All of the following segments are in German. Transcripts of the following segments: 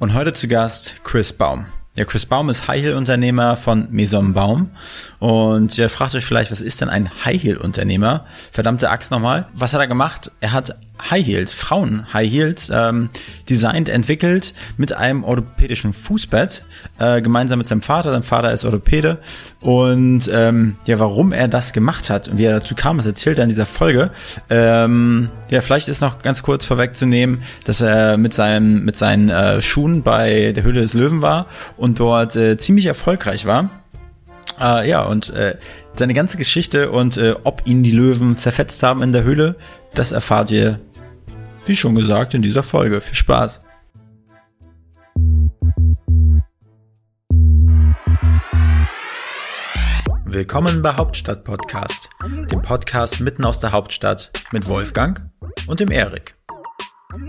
Und heute zu Gast Chris Baum. Ja, Chris Baum ist High Heel Unternehmer von Maison Baum. Und ihr fragt euch vielleicht, was ist denn ein High Heel Unternehmer? Verdammte Axt nochmal. Was hat er gemacht? Er hat High Heels, Frauen High Heels, ähm, designt, entwickelt mit einem orthopädischen Fußbett, äh, gemeinsam mit seinem Vater. Sein Vater ist Orthopäde. Und ähm, ja, warum er das gemacht hat und wie er dazu kam, das erzählt er in dieser Folge. Ähm, ja, vielleicht ist noch ganz kurz vorwegzunehmen, dass er mit seinen, mit seinen äh, Schuhen bei der Höhle des Löwen war und dort äh, ziemlich erfolgreich war. Äh, ja, und äh, seine ganze Geschichte und äh, ob ihn die Löwen zerfetzt haben in der Höhle, das erfahrt ihr, wie schon gesagt, in dieser Folge. Viel Spaß! Willkommen bei Hauptstadt Podcast, dem Podcast mitten aus der Hauptstadt mit Wolfgang und dem Erik.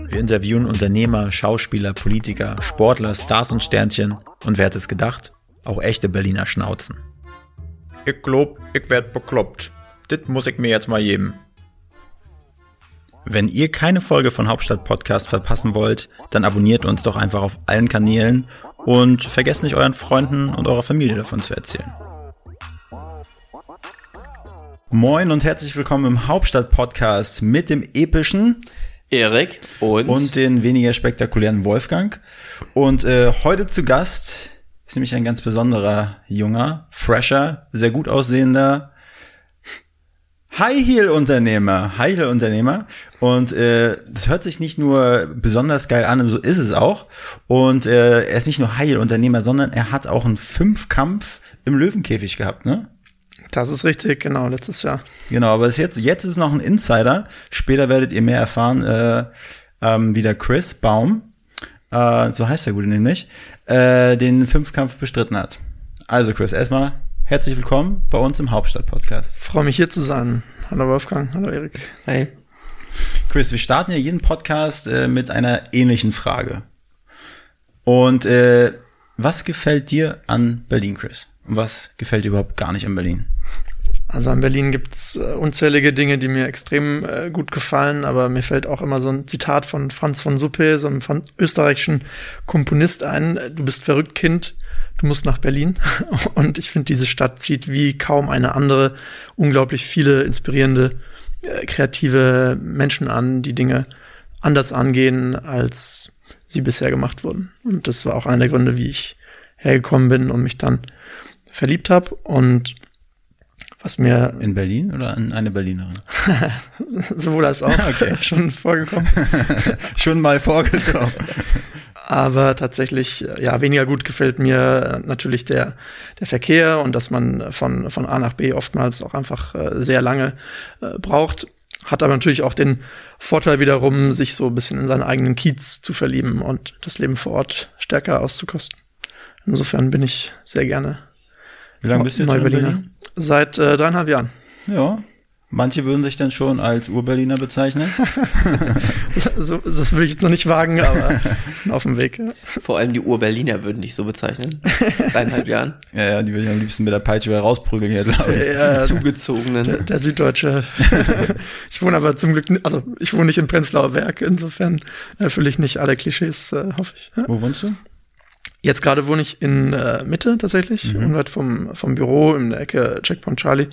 Wir interviewen Unternehmer, Schauspieler, Politiker, Sportler, Stars und Sternchen und wer hätte es gedacht? Auch echte Berliner Schnauzen. Ich glaub, ich werd bekloppt. Dit muss ich mir jetzt mal geben. Wenn ihr keine Folge von Hauptstadt Podcast verpassen wollt, dann abonniert uns doch einfach auf allen Kanälen und vergesst nicht euren Freunden und eurer Familie davon zu erzählen. Moin und herzlich willkommen im Hauptstadt Podcast mit dem epischen Erik und, und den weniger spektakulären Wolfgang. Und äh, heute zu Gast ist nämlich ein ganz besonderer junger, fresher, sehr gut aussehender High Heel Unternehmer, High Heel Unternehmer und äh, das hört sich nicht nur besonders geil an, so ist es auch und äh, er ist nicht nur High Heel Unternehmer, sondern er hat auch einen Fünfkampf im Löwenkäfig gehabt, ne? Das ist richtig, genau, letztes Jahr. Genau, aber jetzt, jetzt ist noch ein Insider. Später werdet ihr mehr erfahren, äh, ähm, wie der Chris Baum, äh, so heißt der Gute nämlich, äh, den Fünfkampf bestritten hat. Also Chris, erstmal herzlich willkommen bei uns im Hauptstadt-Podcast. Freue mich hier zu sein. Hallo Wolfgang, hallo Erik. Hey. Chris, wir starten ja jeden Podcast äh, mit einer ähnlichen Frage. Und äh, was gefällt dir an Berlin, Chris? Und was gefällt dir überhaupt gar nicht an Berlin? Also in Berlin gibt's äh, unzählige Dinge, die mir extrem äh, gut gefallen, aber mir fällt auch immer so ein Zitat von Franz von Suppe, so einem von österreichischen Komponist ein. Du bist verrückt, Kind, du musst nach Berlin. Und ich finde, diese Stadt zieht wie kaum eine andere unglaublich viele inspirierende, äh, kreative Menschen an, die Dinge anders angehen, als sie bisher gemacht wurden. Und das war auch einer der Gründe, wie ich hergekommen bin und mich dann verliebt habe. Und was mir in Berlin oder an eine Berlinerin? Sowohl als auch okay. schon vorgekommen. schon mal vorgekommen. Aber tatsächlich, ja, weniger gut gefällt mir natürlich der, der Verkehr und dass man von, von A nach B oftmals auch einfach äh, sehr lange äh, braucht. Hat aber natürlich auch den Vorteil wiederum, sich so ein bisschen in seinen eigenen Kiez zu verlieben und das Leben vor Ort stärker auszukosten. Insofern bin ich sehr gerne Wie lange bist du jetzt in Berlin? Seit äh, dreieinhalb Jahren. Ja. Manche würden sich dann schon als Urberliner bezeichnen. so, das würde ich jetzt noch nicht wagen, aber auf dem Weg. Vor allem die Urberliner würden dich so bezeichnen. Dreieinhalb Jahren. Ja, ja, die würde ich am liebsten mit der Peitsche wieder rausprügeln jetzt. Ja, Zugezogenen. Der, der, Süddeutsche. ich wohne aber zum Glück, also ich wohne nicht in Prenzlauer Berg, insofern erfülle ich nicht alle Klischees, äh, hoffe ich. Wo wohnst du? Jetzt gerade wohne ich in äh, Mitte tatsächlich, mhm. unweit vom, vom Büro in der Ecke Checkpoint Charlie.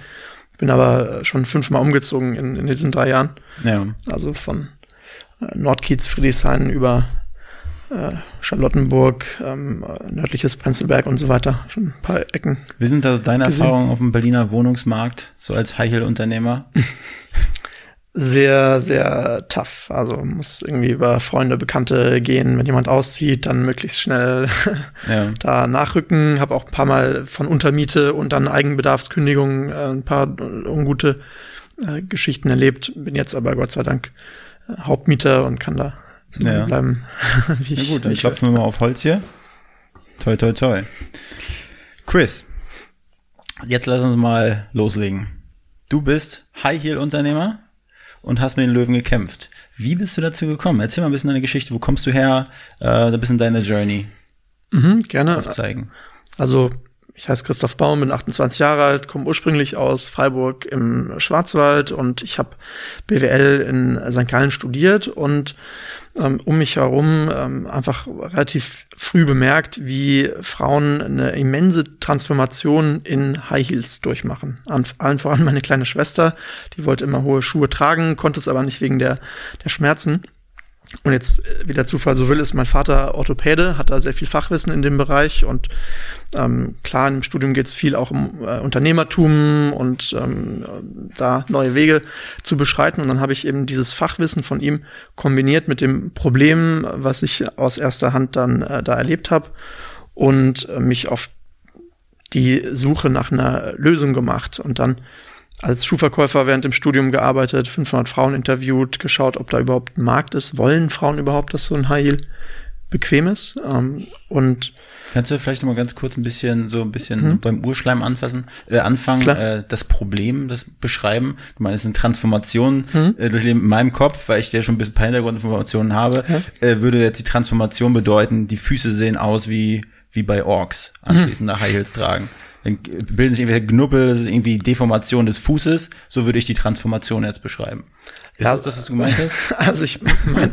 Bin aber schon fünfmal umgezogen in, in diesen drei Jahren. Ja. Also von äh, Nordkiez, Friedrichshain über äh, Charlottenburg, ähm, nördliches Prenzlberg und so weiter. Schon ein paar Ecken. Wie sind das deine gesehen. Erfahrungen auf dem Berliner Wohnungsmarkt, so als High-Heel-Unternehmer? sehr, sehr tough. Also muss irgendwie über Freunde, Bekannte gehen. Wenn jemand auszieht, dann möglichst schnell ja. da nachrücken. Habe auch ein paar Mal von Untermiete und dann Eigenbedarfskündigung äh, ein paar ungute äh, Geschichten erlebt. Bin jetzt aber Gott sei Dank äh, Hauptmieter und kann da so ja. bleiben. wie Na gut, dann ich klopfen wir mal auf Holz hier. Toi, toi, toi. Chris, jetzt lass uns mal loslegen. Du bist High-Heel-Unternehmer und hast mit den Löwen gekämpft. Wie bist du dazu gekommen? Erzähl mal ein bisschen deine Geschichte. Wo kommst du her? Äh, ein bisschen deine Journey. Mhm, gerne. Aufzeigen. Also ich heiße Christoph Baum, bin 28 Jahre alt, komme ursprünglich aus Freiburg im Schwarzwald und ich habe BWL in St. Gallen studiert und ähm, um mich herum ähm, einfach relativ früh bemerkt, wie Frauen eine immense Transformation in High Heels durchmachen. An allen voran meine kleine Schwester, die wollte immer hohe Schuhe tragen, konnte es aber nicht wegen der, der Schmerzen. Und jetzt, äh, wie der Zufall so will, ist mein Vater Orthopäde, hat da sehr viel Fachwissen in dem Bereich und ähm, klar, im Studium geht es viel auch um äh, Unternehmertum und ähm, da neue Wege zu beschreiten. Und dann habe ich eben dieses Fachwissen von ihm kombiniert mit dem Problem, was ich aus erster Hand dann äh, da erlebt habe und äh, mich auf die Suche nach einer Lösung gemacht. Und dann als Schuhverkäufer während dem Studium gearbeitet, 500 Frauen interviewt, geschaut, ob da überhaupt ein Markt ist. Wollen Frauen überhaupt, dass so ein High Heel bequem ist? Ähm, und Kannst du vielleicht noch mal ganz kurz ein bisschen so ein bisschen mhm. beim Urschleim anfassen, äh, anfangen, äh, das Problem, das beschreiben? Du meinst, es sind Transformationen mhm. äh, durch in meinem Kopf, weil ich ja schon ein bisschen ein paar Hintergrundinformationen habe, ja. äh, würde jetzt die Transformation bedeuten, die Füße sehen aus wie wie bei Orks anschließend mhm. nach High Heels tragen dann bilden sich irgendwelche Knubbel, das ist irgendwie Deformation des Fußes. So würde ich die Transformation jetzt beschreiben. Ist ja, das das, was du gemeint hast? Also ich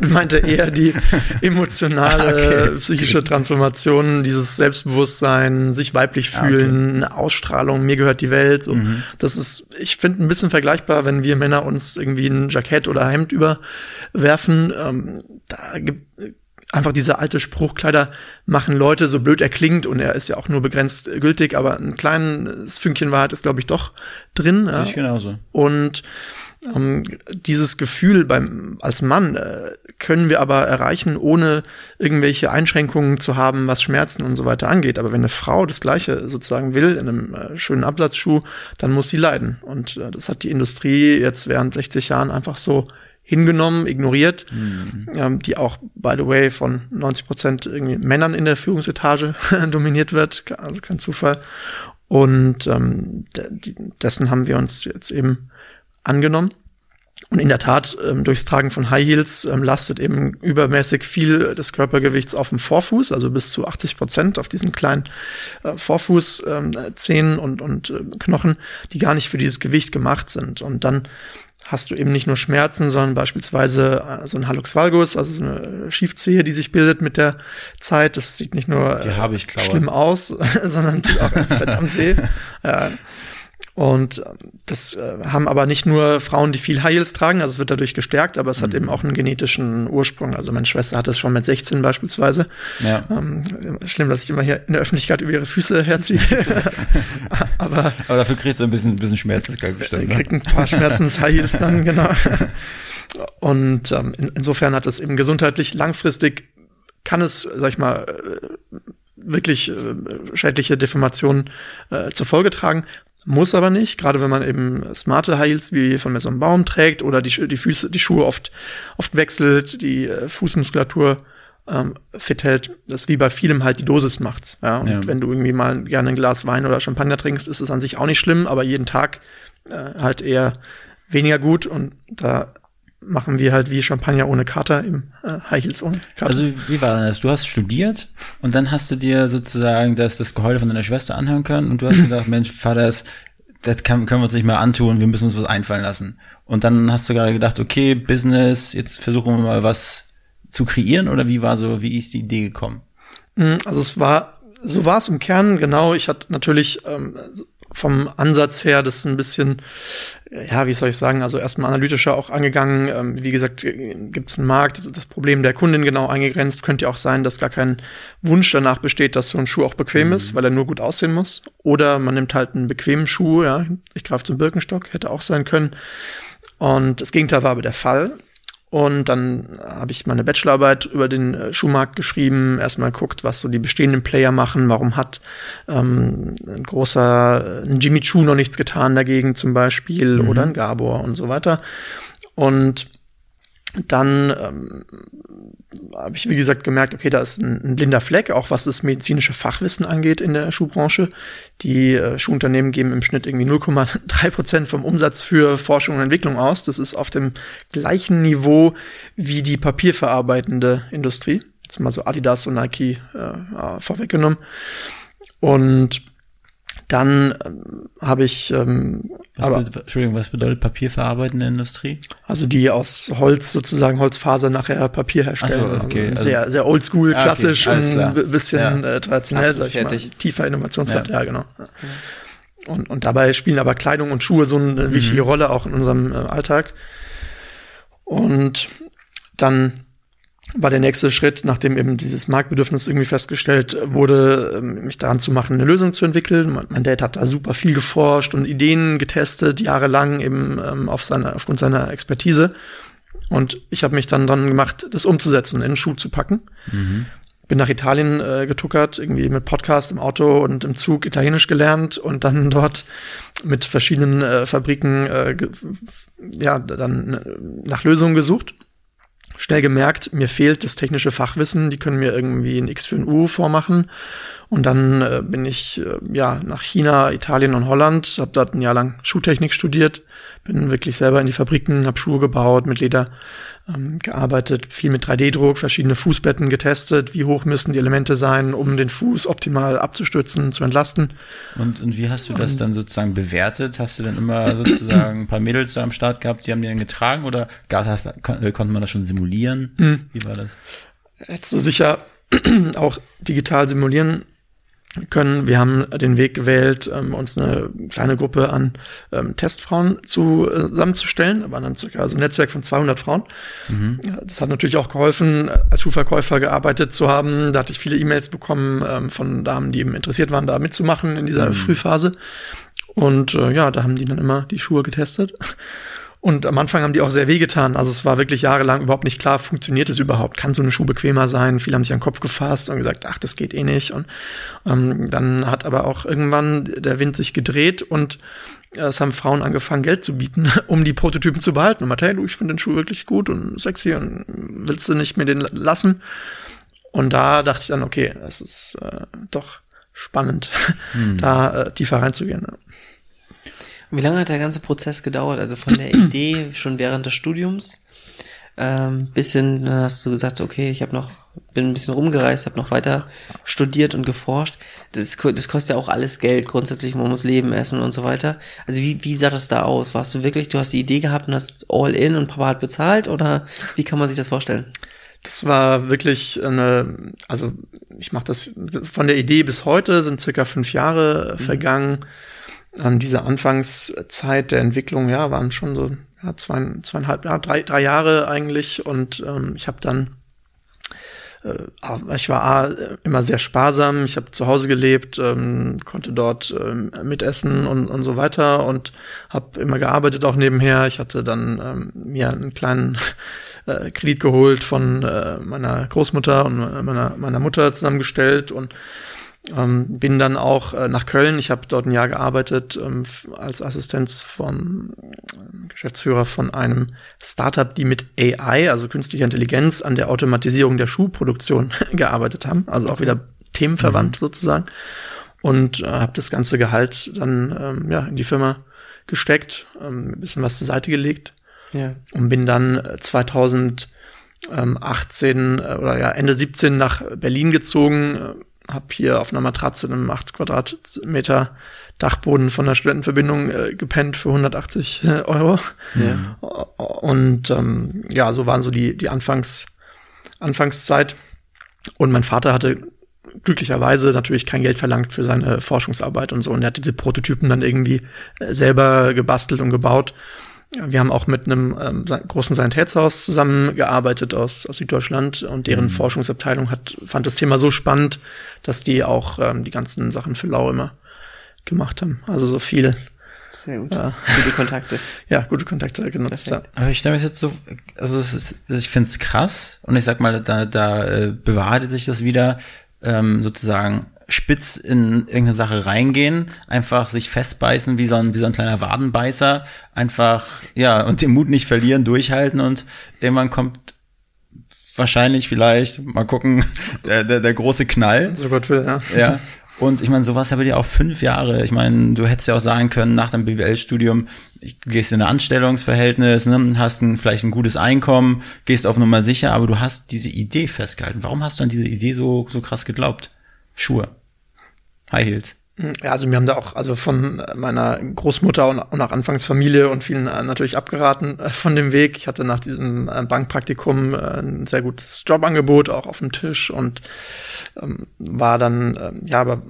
meinte eher die emotionale, okay. psychische Transformation, dieses Selbstbewusstsein, sich weiblich fühlen, okay. Ausstrahlung, mir gehört die Welt. So. Mhm. Das ist, ich finde, ein bisschen vergleichbar, wenn wir Männer uns irgendwie ein Jackett oder Hemd überwerfen. Ähm, da gibt einfach dieser alte Spruch, Kleider machen Leute, so blöd er klingt und er ist ja auch nur begrenzt gültig, aber ein kleines Fünkchen Wahrheit ist, glaube ich, doch drin. Ich genauso. Und ähm, dieses Gefühl beim als Mann äh, können wir aber erreichen, ohne irgendwelche Einschränkungen zu haben, was Schmerzen und so weiter angeht. Aber wenn eine Frau das Gleiche sozusagen will in einem äh, schönen Absatzschuh, dann muss sie leiden. Und äh, das hat die Industrie jetzt während 60 Jahren einfach so hingenommen, ignoriert, mhm. ähm, die auch, by the way, von 90 Prozent irgendwie Männern in der Führungsetage dominiert wird, also kein Zufall. Und ähm, dessen haben wir uns jetzt eben angenommen. Und in der Tat, ähm, durchs Tragen von High Heels ähm, lastet eben übermäßig viel des Körpergewichts auf dem Vorfuß, also bis zu 80 Prozent auf diesen kleinen äh, Vorfußzähnen ähm, und, und äh, Knochen, die gar nicht für dieses Gewicht gemacht sind. Und dann hast du eben nicht nur Schmerzen, sondern beispielsweise äh, so ein Hallux valgus, also so eine Schiefzehe, die sich bildet mit der Zeit. Das sieht nicht nur äh, schlimm aus, sondern tut auch verdammt weh. Ja. Und ähm, das äh, haben aber nicht nur Frauen, die viel High Heels tragen, also es wird dadurch gestärkt, aber es mhm. hat eben auch einen genetischen Ursprung. Also meine Schwester hat es schon mit 16 beispielsweise. Ja. Ähm, schlimm, dass ich immer hier in der Öffentlichkeit über ihre Füße herziehe. aber, aber dafür kriegst du ein bisschen, ein bisschen Schmerzensgeld bestimmt. Ne? Kriegt ein paar Schmerzens-High Heels dann, genau. Und ähm, in, insofern hat es eben gesundheitlich langfristig kann es, sag ich mal, äh, wirklich äh, schädliche Deformationen äh, zur Folge tragen. Muss aber nicht, gerade wenn man eben smarte Heils wie von mir so einem Baum trägt oder die, die Füße, die Schuhe oft, oft wechselt, die äh, Fußmuskulatur ähm, fit hält. Das wie bei vielem halt die Dosis macht's. Ja? Und ja. wenn du irgendwie mal gerne ein Glas Wein oder Champagner trinkst, ist es an sich auch nicht schlimm, aber jeden Tag äh, halt eher weniger gut und da machen wir halt wie Champagner ohne Kater im äh, High Heels ohne Kater. Also wie war das? Du hast studiert und dann hast du dir sozusagen das, das Geheule von deiner Schwester anhören können und du hast gedacht, Mensch, Vater, das, das kann, können wir uns nicht mehr antun, wir müssen uns was einfallen lassen. Und dann hast du gerade gedacht, okay, Business, jetzt versuchen wir mal was zu kreieren oder wie war so, wie ist die Idee gekommen? Mm, also es war, so war es im Kern, genau. Ich hatte natürlich ähm, vom Ansatz her das ein bisschen, ja, wie soll ich sagen, also erstmal analytischer auch angegangen. Ähm, wie gesagt, gibt es einen Markt, das Problem der Kundin genau eingegrenzt. Könnte ja auch sein, dass gar kein Wunsch danach besteht, dass so ein Schuh auch bequem mhm. ist, weil er nur gut aussehen muss. Oder man nimmt halt einen bequemen Schuh, ja, ich greife zum Birkenstock, hätte auch sein können. Und das Gegenteil war aber der Fall. Und dann habe ich meine Bachelorarbeit über den äh, Schuhmarkt geschrieben, erstmal geguckt, was so die bestehenden Player machen, warum hat ähm, ein großer ein Jimmy Choo noch nichts getan dagegen zum Beispiel mhm. oder ein Gabor und so weiter. Und dann ähm, habe ich, wie gesagt, gemerkt, okay, da ist ein, ein, blinder Fleck, auch was das medizinische Fachwissen angeht in der Schuhbranche. Die äh, Schuhunternehmen geben im Schnitt irgendwie 0,3 Prozent vom Umsatz für Forschung und Entwicklung aus. Das ist auf dem gleichen Niveau wie die papierverarbeitende Industrie. Jetzt mal so Adidas und Nike äh, vorweggenommen. Und Dann ähm, habe ich ähm, Was aber, be- Entschuldigung, was bedeutet papierverarbeitende Industrie? also die aus Holz sozusagen Holzfaser nachher Papier herstellen. So, okay, also also- sehr sehr oldschool, Ah, okay, klassisch ein bisschen Ja. äh, traditionell, Absolut sag ich mal. Tiefer Innovationsgrad, Ja. ja, genau. Und, und dabei spielen aber Kleidung und Schuhe so eine wichtige Rolle auch in unserem äh, Alltag. Und dann war der nächste Schritt, nachdem eben dieses Marktbedürfnis irgendwie festgestellt wurde, ähm, mich daran zu machen, eine Lösung zu entwickeln. Mein, Dad hat da super viel geforscht und Ideen getestet, jahrelang eben ähm, auf seine, aufgrund seiner Expertise. Und ich habe mich dann dran gemacht, das umzusetzen, in den Schuh zu packen. Bin nach Italien äh, getuckert, irgendwie mit Podcast im Auto und im Zug Italienisch gelernt und dann dort mit verschiedenen äh, Fabriken äh, ja dann äh, nach Lösungen gesucht. Schnell gemerkt, mir fehlt das technische Fachwissen, die können mir irgendwie ein X für ein U vormachen. Und dann äh, bin ich äh, ja nach China, Italien und Holland, habe dort ein Jahr lang Schuhtechnik studiert, bin wirklich selber in die Fabriken, habe Schuhe gebaut, mit Leder ähm, gearbeitet, viel mit 3D-Druck, verschiedene Fußbetten getestet, wie hoch müssen die Elemente sein, um den Fuß optimal abzustützen, zu entlasten. Und, und wie hast du das dann sozusagen bewertet? Hast du dann immer sozusagen ein paar Mädels da am Start gehabt, die haben die dann getragen oder hast, kon, äh, konnte man das schon simulieren? Wie war das? Hättest du sicher auch digital simulieren können. Wir haben den Weg gewählt, ähm, uns eine kleine Gruppe an ähm, Testfrauen zu, äh, zusammenzustellen. Da waren dann circa also ein Netzwerk von 200 Frauen. Ja, Das hat natürlich auch geholfen, als Schuhverkäufer gearbeitet zu haben. Da hatte ich viele E-Mails bekommen ähm, von Damen, die eben interessiert waren, da mitzumachen in dieser Frühphase. Und äh, ja, da haben die dann immer die Schuhe getestet. Und am Anfang haben die auch sehr wehgetan. Also es war wirklich jahrelang überhaupt nicht klar, funktioniert es überhaupt? Kann so eine Schuh bequemer sein? Viele haben sich an den Kopf gefasst und gesagt, ach, das geht eh nicht. Und ähm, dann hat aber auch irgendwann der Wind sich gedreht und äh, es haben Frauen angefangen, Geld zu bieten, um die Prototypen zu behalten. Und meinte, hey, du, ich finde den Schuh wirklich gut und sexy und willst du nicht mir den lassen? Und da dachte ich dann, okay, es ist äh, doch spannend, da äh, tiefer reinzugehen. Wie lange hat der ganze Prozess gedauert? Also von der Idee schon während des Studiums ähm, bis hin, dann hast du gesagt, okay, ich habe noch, bin ein bisschen rumgereist, habe noch weiter studiert und geforscht. Das, das kostet ja auch alles Geld grundsätzlich, man muss leben, essen und so weiter. Also wie, wie sah das da aus? Warst du wirklich, du hast die Idee gehabt und hast all in und Papa hat bezahlt oder wie kann man sich das vorstellen? Das war wirklich eine, also ich mache das von der Idee bis heute sind circa fünf Jahre äh, vergangen. An dieser Anfangszeit der Entwicklung, ja, waren schon so ja, zwei, zweieinhalb, ja, drei, drei Jahre eigentlich. Und ähm, ich habe dann, äh, ich war immer sehr sparsam. Ich habe zu Hause gelebt, ähm, konnte dort ähm, mitessen und, und so weiter und habe immer gearbeitet auch nebenher. Ich hatte dann ähm, mir einen kleinen äh, Kredit geholt von äh, meiner Großmutter und meiner, meiner Mutter zusammengestellt und ähm, bin dann auch äh, nach Köln. Ich habe dort ein Jahr gearbeitet ähm, als Assistenz vom äh, Geschäftsführer von einem Startup, die mit AI, also künstlicher Intelligenz, an der Automatisierung der Schuhproduktion gearbeitet haben. Also auch wieder themenverwandt sozusagen. Und äh, habe das ganze Gehalt dann ähm, ja, in die Firma gesteckt, ähm, ein bisschen was zur Seite gelegt Ja. und bin dann äh, 2018 äh, oder ja Ende 17 nach Berlin gezogen, äh, habe hier auf einer Matratze in einem 8 Quadratmeter Dachboden von der Studentenverbindung äh, gepennt für 180 Euro. Ja. Und ähm, ja, so waren so die, die Anfangs, Anfangszeit. Und mein Vater hatte glücklicherweise natürlich kein Geld verlangt für seine Forschungsarbeit und so. Und er hat diese Prototypen dann irgendwie äh, selber gebastelt und gebaut. Wir haben auch mit einem ähm, großen Sanitätshaus zusammengearbeitet aus, aus Süddeutschland und deren Forschungsabteilung hat, fand das Thema so spannend, dass die auch ähm, die ganzen Sachen für Lau immer gemacht haben. Also so viel, Sehr gut. Ja. Gute Kontakte. ja, gute Kontakte genutzt. Ja. Aber ich stelle das jetzt so, also es ist, ich finde es krass und ich sag mal, da, da äh, bewahrheitet sich das wieder, ähm, sozusagen spitz in irgendeine Sache reingehen, einfach sich festbeißen wie so ein, wie so ein kleiner Wadenbeißer, einfach, ja, und den Mut nicht verlieren, durchhalten und irgendwann kommt wahrscheinlich vielleicht, mal gucken, der, der, der große Knall. So Gott will, ja. Ja. Und ich meine, sowas ja bei dir auch fünf Jahre. Ich meine, du hättest ja auch sagen können, nach deinem BWL-Studium, ich- du gehst in ein Anstellungsverhältnis, ne, hast ein, vielleicht ein gutes Einkommen, gehst auf Nummer sicher, aber du hast diese Idee festgehalten. Warum hast du an diese Idee so, so krass geglaubt? Schuhe. High Heels. Ja, also wir haben da auch also von meiner Großmutter und, und auch Anfangsfamilie und vielen äh, natürlich abgeraten äh, von dem Weg. Ich hatte nach diesem äh, Bankpraktikum ein sehr gutes Jobangebot auch auf dem Tisch und ähm, war dann, äh, ja, aber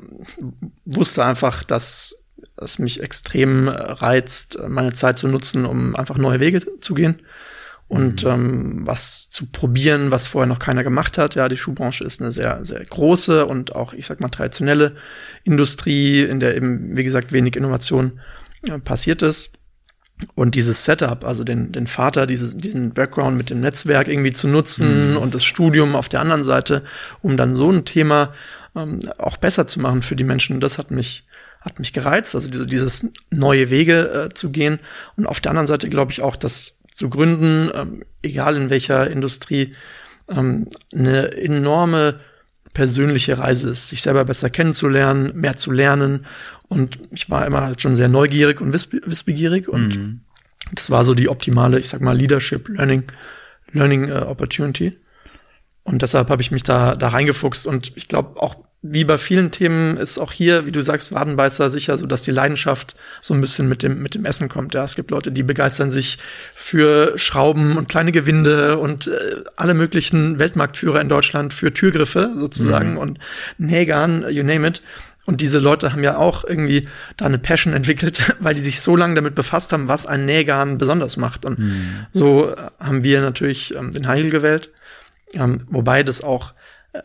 wusste einfach, dass es mich extrem reizt, meine Zeit zu nutzen, um einfach neue Wege zu gehen und mhm. ähm, was zu probieren, was vorher noch keiner gemacht hat. Ja, die Schuhbranche ist eine sehr, sehr große und auch, ich sag mal, traditionelle Industrie, in der eben, wie gesagt, wenig Innovation äh, passiert ist. Und dieses Setup, also den, den Vater, dieses, diesen Background mit dem Netzwerk irgendwie zu nutzen mhm. und das Studium auf der anderen Seite, um dann so ein Thema ähm, auch besser zu machen für die Menschen, das hat mich hat mich gereizt, also dieses neue Wege äh, zu gehen. Und auf der anderen Seite glaube ich auch, dass zu gründen, ähm, egal in welcher Industrie, ähm, eine enorme persönliche Reise ist, sich selber besser kennenzulernen, mehr zu lernen. Und ich war immer halt schon sehr neugierig und wiss wissbegierig und mhm. das war so die optimale, ich sag mal, Leadership, Learning, Learning uh, Opportunity. Und deshalb habe ich mich da, da reingefuchst und ich glaube auch wie bei vielen Themen ist auch hier, wie du sagst, Wadenbeißer sicher so, dass die Leidenschaft so ein bisschen mit dem, mit dem Essen kommt. Ja, es gibt Leute, die begeistern sich für Schrauben und kleine Gewinde und äh, alle möglichen Weltmarktführer in Deutschland für Türgriffe sozusagen mhm. und Nägern, you name it. Und diese Leute haben ja auch irgendwie da eine Passion entwickelt, weil die sich so lange damit befasst haben, was ein Nähgarn besonders macht. Und mhm. so haben wir natürlich ähm, den Heil gewählt. Ähm, wobei das auch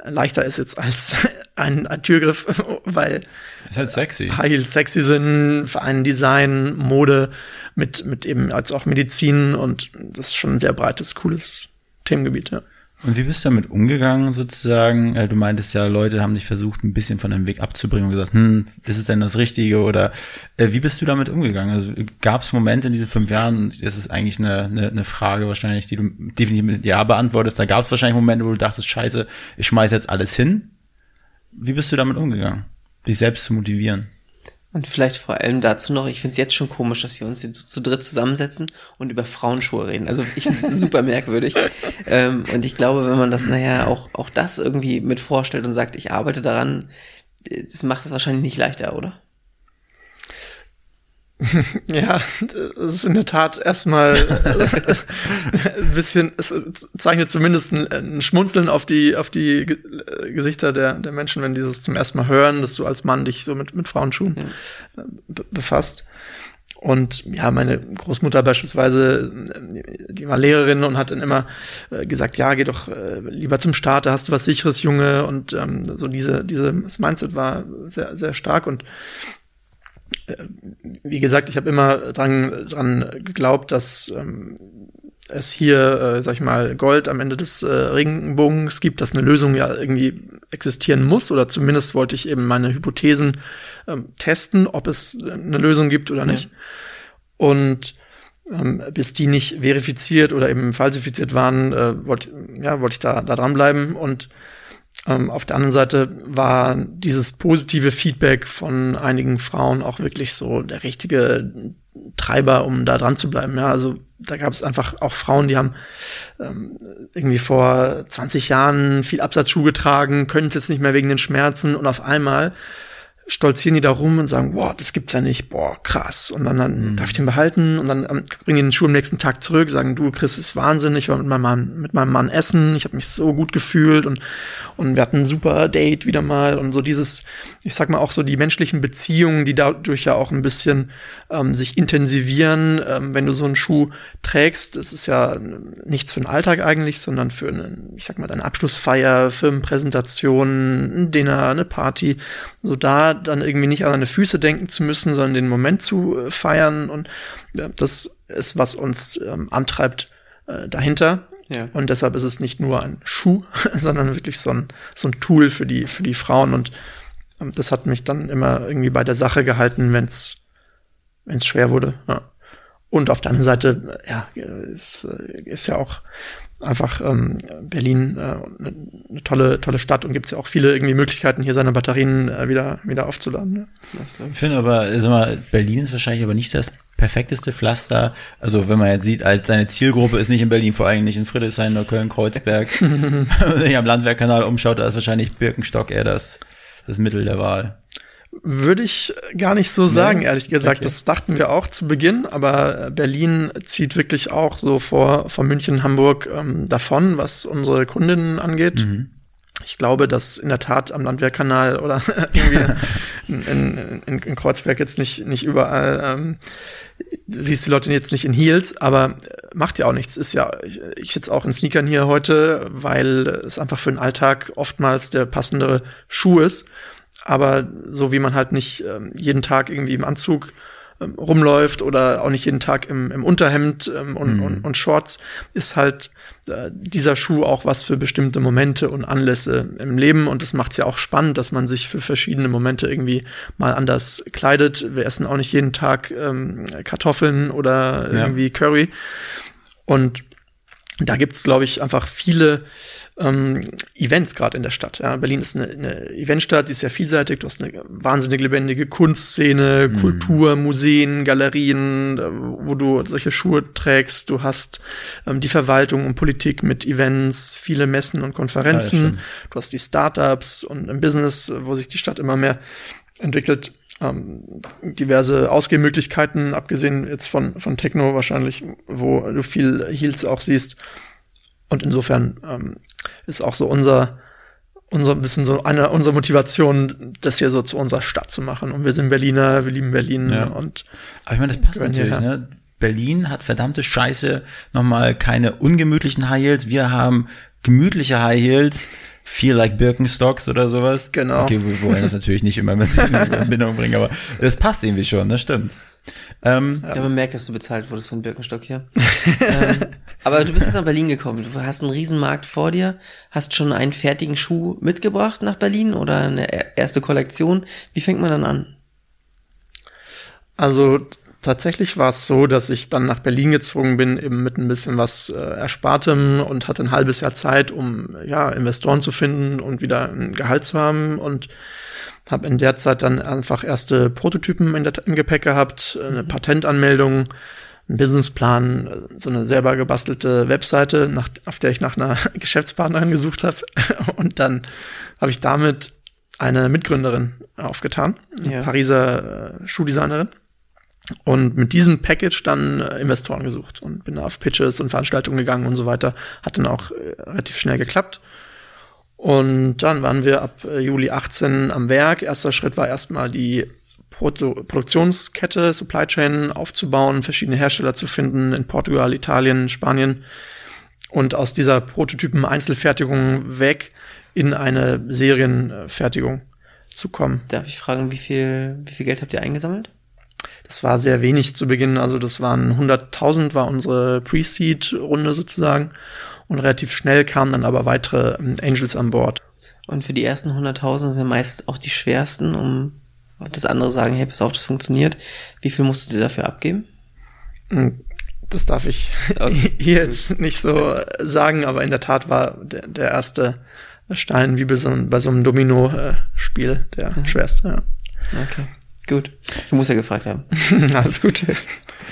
leichter ist jetzt als ein, ein Türgriff, weil ist halt sexy. High sexy sind, Verein Design, Mode mit mit eben als auch Medizin und das ist schon ein sehr breites, cooles Themengebiet. Ja. Und wie bist du damit umgegangen, sozusagen? Äh, du meintest ja, Leute haben dich versucht, ein bisschen von deinem Weg abzubringen und gesagt, hm, ist es denn das Richtige? Oder äh, wie bist du damit umgegangen? Also gab es Momente in diesen fünf Jahren, das ist eigentlich eine, eine, eine Frage wahrscheinlich, die du definitiv mit Ja beantwortest, da gab es wahrscheinlich Momente, wo du dachtest, scheiße, ich schmeiß jetzt alles hin. Wie bist du damit umgegangen, dich selbst zu motivieren? Und vielleicht vor allem dazu noch, ich finde es jetzt schon komisch, dass wir uns hier zu, dritt zusammensetzen und über Frauenschuhe reden. Also ich finde es super merkwürdig. Ähm, und ich glaube, wenn man das, naja, auch, auch das irgendwie mit vorstellt und sagt, ich arbeite daran, das macht es wahrscheinlich nicht leichter, oder? Ja, das ist in der Tat erstmal ein bisschen, es zeichnet zumindest ein, ein, Schmunzeln auf die, auf die Gesichter der, der Menschen, wenn die das zum ersten Mal hören, dass du als Mann dich so mit, mit Frauenschuhen ja. befasst. Und ja, meine Großmutter beispielsweise, die war Lehrerin und hat dann immer äh, gesagt, ja, geh doch äh, lieber zum Staat, da hast du was sicheres, Junge. Und ähm, so diese, diese, das Mindset war sehr, sehr stark. Und wie gesagt, ich habe immer dran, dran geglaubt, dass ähm, es hier, äh, sag ich mal, Gold am Ende des äh, Regenbogens gibt, dass eine Lösung ja irgendwie existieren muss. Oder zumindest wollte ich eben meine Hypothesen ähm, testen, ob es eine Lösung gibt oder nicht. Ja. Und ähm, bis die nicht verifiziert oder eben falsifiziert waren, äh, wollte ja, wollte ich da, da dranbleiben. Und ähm, auf der anderen Seite war dieses positive Feedback von einigen Frauen auch wirklich so der richtige Treiber, um da dran zu bleiben. Ja, also da gab es einfach auch Frauen, die haben ähm, irgendwie vor 20 Jahren viel Absatzschuh getragen, können es jetzt nicht mehr wegen den Schmerzen und auf einmal stolzieren die da rum und sagen, boah, das gibt's ja nicht, boah, krass. Und dann, dann mhm. darf ich den behalten und dann ähm, bringen die den Schuh am nächsten Tag zurück, sagen, du, Chris, ist Wahnsinn, ich war mit meinem Mann, mit meinem Mann essen, ich habe mich so gut gefühlt und, und wir hatten ein super Date wieder mal und so dieses, ich sag mal auch so die menschlichen Beziehungen, die dadurch ja auch ein bisschen ähm, sich intensivieren, ähm, wenn du so einen Schuh trägst. Das ist ja nichts für den Alltag eigentlich, sondern für eine, ich sag mal, deine Abschlussfeier, Firmenpräsentation, ein Dinner, eine Party. So da dann irgendwie nicht an deine Füße denken zu müssen, sondern den Moment zu äh, feiern. Und ja, das ist, was uns ähm, antreibt äh, dahinter. Ja. Und deshalb ist es nicht nur ein Schuh, sondern wirklich so ein, so ein Tool für die, für die Frauen. Und ähm, das hat mich dann immer irgendwie bei der Sache gehalten, wenn es wenn es schwer wurde. Ja. Und auf der anderen Seite, ja, ist, ist ja auch einfach ähm, Berlin äh, eine, eine tolle tolle Stadt und gibt es ja auch viele irgendwie Möglichkeiten hier seine Batterien äh, wieder wieder aufzuladen. Ne? Ich finde aber, sag mal, Berlin ist wahrscheinlich aber nicht das perfekteste Pflaster. Also wenn man jetzt sieht, als seine Zielgruppe ist nicht in Berlin, vor allem nicht in Friedrichshain oder Köln-Kreuzberg. wenn man sich am Landwehrkanal umschaut, da ist wahrscheinlich Birkenstock eher das das Mittel der Wahl. Würde ich gar nicht so sagen, nee? ehrlich gesagt. Okay. Das dachten wir auch zu Beginn, aber Berlin zieht wirklich auch so vor, vor München, Hamburg ähm, davon, was unsere Kundinnen angeht. Mhm. Ich glaube, dass in der Tat am Landwehrkanal oder irgendwie in, in, in, in, Kreuzberg jetzt nicht, nicht überall, ähm, du siehst die Leute jetzt nicht in Heels, aber macht ja auch nichts. Ist ja, ich, ich sitze auch in Sneakern hier heute, weil es einfach für den Alltag oftmals der passendere Schuh ist. Aber so wie man halt nicht ähm, jeden Tag irgendwie im Anzug ähm, rumläuft oder auch nicht jeden Tag im, im Unterhemd ähm, und, mhm. und, und Shorts, ist halt äh, dieser Schuh auch was für bestimmte Momente und Anlässe im Leben. Und das macht es ja auch spannend, dass man sich für verschiedene Momente irgendwie mal anders kleidet. Wir essen auch nicht jeden Tag ähm, Kartoffeln oder ja. irgendwie Curry. Und da gibt's, glaube ich, einfach viele ähm, Events gerade in der Stadt. Ja. Berlin ist eine, eine Eventstadt, die ist sehr vielseitig. Du hast eine wahnsinnig lebendige Kunstszene, mhm. Kultur, Museen, Galerien, äh, wo du solche Schuhe trägst. Du hast ähm, die Verwaltung und Politik mit Events, viele Messen und Konferenzen. Ja, du hast die Startups und ein Business, wo sich die Stadt immer mehr entwickelt. Ähm, diverse Ausgehmöglichkeiten, abgesehen jetzt von, von Techno wahrscheinlich, wo du viel Heels auch siehst. Und insofern ähm, ist auch so unser, unser bisschen so eine unserer Motivation, das hier so zu unserer Stadt zu machen. Und wir sind Berliner, wir lieben Berlin ja. und. Aber ich meine, das passt natürlich, ne? Berlin hat verdammte Scheiße nochmal keine ungemütlichen High Heels. Wir haben gemütliche High Heels. Feel like Birkenstocks oder sowas. Genau. Okay, wir wollen das natürlich nicht immer mit in Verbindung bringen, aber das passt irgendwie schon, das stimmt. Ähm, ja, man merkt, dass du bezahlt wurdest von Birkenstock hier. ähm, aber du bist jetzt nach Berlin gekommen. Du hast einen Riesenmarkt vor dir, hast schon einen fertigen Schuh mitgebracht nach Berlin oder eine erste Kollektion. Wie fängt man dann an? Also tatsächlich war es so, dass ich dann nach Berlin gezogen bin, eben mit ein bisschen was äh, Erspartem und hatte ein halbes Jahr Zeit, um ja Investoren zu finden und wieder ein Gehalt zu haben und habe in der Zeit dann einfach erste Prototypen in der, im Gepäck gehabt, eine mhm. Patentanmeldung, einen Businessplan, so eine selber gebastelte Webseite, nach, auf der ich nach einer Geschäftspartnerin gesucht habe. Und dann habe ich damit eine Mitgründerin aufgetan, eine ja. Pariser äh, Schuhdesignerin. Und mit diesem Package dann äh, Investoren gesucht und bin auf Pitches und Veranstaltungen gegangen und so weiter. Hat dann auch äh, relativ schnell geklappt. Und dann waren wir ab Juli 18 am Werk. Erster Schritt war erstmal die Produktionskette, Supply Chain aufzubauen, verschiedene Hersteller zu finden in Portugal, Italien, Spanien und aus dieser Prototypen-Einzelfertigung weg in eine Serienfertigung zu kommen. Darf ich fragen, wie viel, wie viel Geld habt ihr eingesammelt? Das war sehr wenig zu Beginn, also das waren 100.000 war unsere Pre-Seed-Runde sozusagen und relativ schnell kamen dann aber weitere ähm, Angels an Bord. Und für die ersten 100.000 sind meist auch die schwersten, um das andere sagen, hey, pass auf, das funktioniert. Wie viel musst du dir dafür abgeben? Hm, das darf ich okay. hier jetzt nicht so sagen, aber in der Tat war der, der erste Stein wie bei so, bei so einem Domino-Spiel der mhm. schwerste. Ja. Okay, gut. Du musst ja gefragt haben. Alles gut.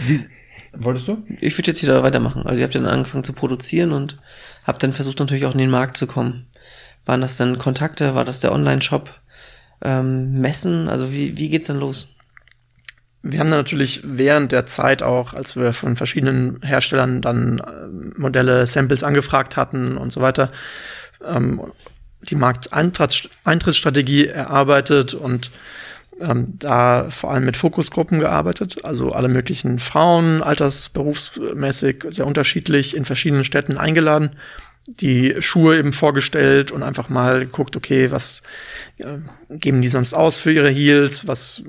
Wie, Wolltest du? Ich würde jetzt wieder weitermachen. Also ihr habt dann angefangen zu produzieren und habt dann versucht natürlich auch in den Markt zu kommen. Waren das dann Kontakte? War das der Online-Shop? Ähm, Messen? Also wie, wie geht's dann los? Wir haben natürlich während der Zeit auch, als wir von verschiedenen Herstellern dann äh, Modelle, Samples angefragt hatten und so weiter, ähm, die Markteintrittsstrategie erarbeitet und ähm, da vor allem mit Fokusgruppen gearbeitet, also alle möglichen Frauen, altersberufsmäßig sehr unterschiedlich in verschiedenen Städten eingeladen, die Schuhe eben vorgestellt und einfach mal geguckt, okay, was äh, geben die sonst aus für ihre Heels, was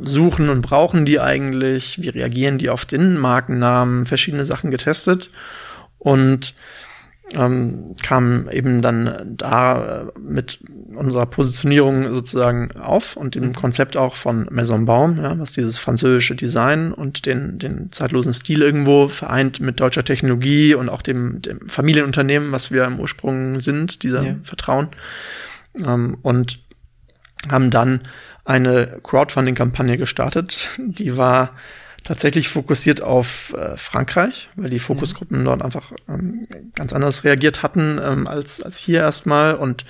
suchen und brauchen die eigentlich, wie reagieren die auf den Markennamen, verschiedene Sachen getestet. Und ähm, kam eben dann da äh, mit unserer Positionierung sozusagen auf und dem mhm. Konzept auch von Maison Baum, ja, was dieses französische Design und den, den zeitlosen Stil irgendwo vereint mit deutscher Technologie und auch dem, dem Familienunternehmen, was wir im Ursprung sind, dieser ja. Vertrauen. Ähm, und haben dann eine Crowdfunding-Kampagne gestartet, die war tatsächlich fokussiert auf äh, Frankreich, weil die Fokusgruppen dort einfach ähm, ganz anders reagiert hatten ähm, als, als hier erstmal. Und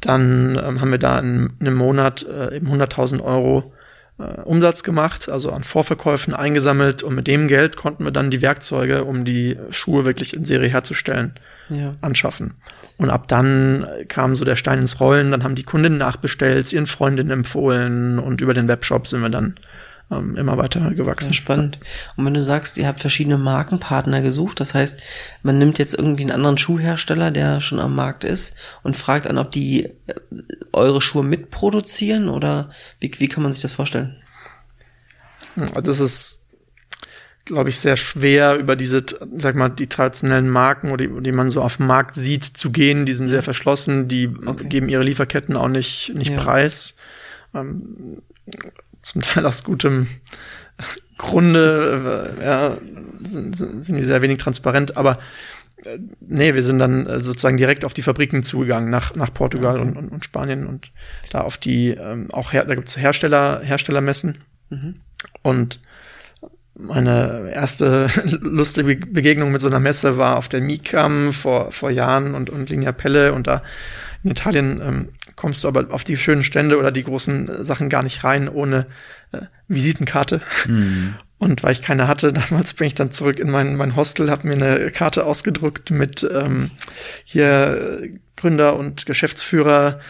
dann ähm, haben wir da in, in einem Monat äh, eben 100.000 Euro äh, Umsatz gemacht, also an Vorverkäufen eingesammelt und mit dem Geld konnten wir dann die Werkzeuge, um die Schuhe wirklich in Serie herzustellen, Ja. anschaffen. Und ab dann kam so der Stein ins Rollen, dann haben die Kundinnen nachbestellt, ihren Freundinnen empfohlen und über den Webshop sind wir dann ähm, immer weiter gewachsen. Ja, spannend. Und wenn du sagst, ihr habt verschiedene Markenpartner gesucht, das heißt, man nimmt jetzt irgendwie einen anderen Schuhhersteller, der schon am Markt ist und fragt an, ob die äh, eure Schuhe mitproduzieren oder wie, wie kann man sich das vorstellen? Also Das ist, glaube ich, sehr schwer über diese, sag mal, die traditionellen Marken oder die, die man so auf dem Markt sieht, zu gehen. Die sind sehr verschlossen, die Okay. geben ihre Lieferketten auch nicht, nicht Ja. preis. Ähm, zum Teil aus gutem Grunde, äh, ja, sind, sind die sehr wenig transparent, aber äh, nee, wir sind dann äh, sozusagen direkt auf die Fabriken zugegangen, nach, nach Portugal und, und, und Spanien und da auf die, ähm, auch her, da gibt's Hersteller, Herstellermessen. Und meine erste lustige Begegnung mit so einer Messe war auf der Mikam vor, vor Jahren und, und Linea Pelle und da in Italien ähm, kommst du aber auf die schönen Stände oder die großen äh, Sachen gar nicht rein ohne äh, Visitenkarte. Und weil ich keine hatte, damals bin ich dann zurück in mein, mein Hostel, habe mir eine Karte ausgedruckt mit ähm, hier äh, Gründer und Geschäftsführer,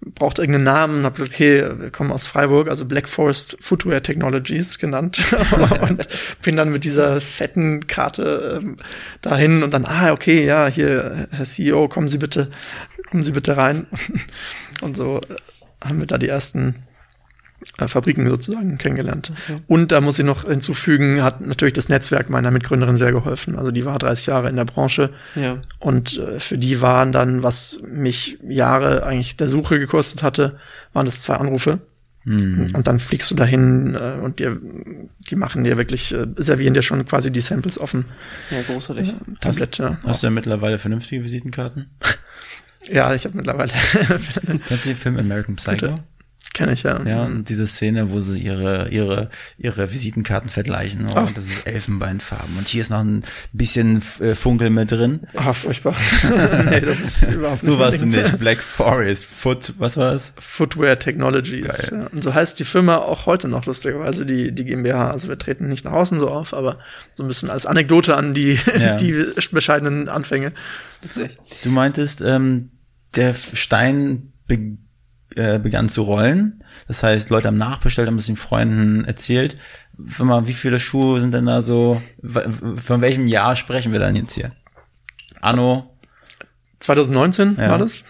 braucht irgendeinen Namen, hab gesagt, okay, wir kommen aus Freiburg, also Black Forest Footwear Technologies genannt. Und bin dann mit dieser fetten Karte ähm, dahin und dann, ah, okay, ja, hier, Herr CEO, kommen Sie bitte, kommen Sie bitte rein und so äh, haben wir da die ersten äh, Fabriken sozusagen kennengelernt. Und da muss ich noch hinzufügen, hat natürlich das Netzwerk meiner Mitgründerin sehr geholfen. Also die war 30 Jahre in der Branche Ja. und äh, für die waren dann, was mich Jahre eigentlich der Suche gekostet hatte, waren das zwei Anrufe. Und, und dann fliegst du dahin äh, und dir, die machen dir wirklich, äh, servieren dir schon quasi die Samples dem Ja, großartig. Tablet. Ja, Hast du ja mittlerweile vernünftige Visitenkarten? ja ich habe mittlerweile, Kennst du den Film American Psycho? Kenne ich ja. Ja, und diese Szene, wo sie ihre, ihre, ihre Visitenkarten vergleichen. Oh, Ah. Das ist Elfenbeinfarben. Und hier ist noch ein bisschen äh, Funkel mit drin. Ah, furchtbar. nee, das ist überhaupt So mein warst du nicht. Black Forest, Foot, was war es? Footwear Technologies. Ja. Und so heißt die Firma auch heute noch lustigerweise, die, die GmbH. Also wir treten nicht nach außen so auf, aber so ein bisschen als Anekdote an die, Ja. die bescheidenen Anfänge. Witzig. Du meintest, ähm, der Stein be äh, begann zu rollen. Das heißt, Leute haben nachbestellt, haben es den Freunden erzählt. Mal, wie viele Schuhe sind denn da so? Von welchem Jahr sprechen wir dann jetzt hier? Anno? 2019 Ja. war das.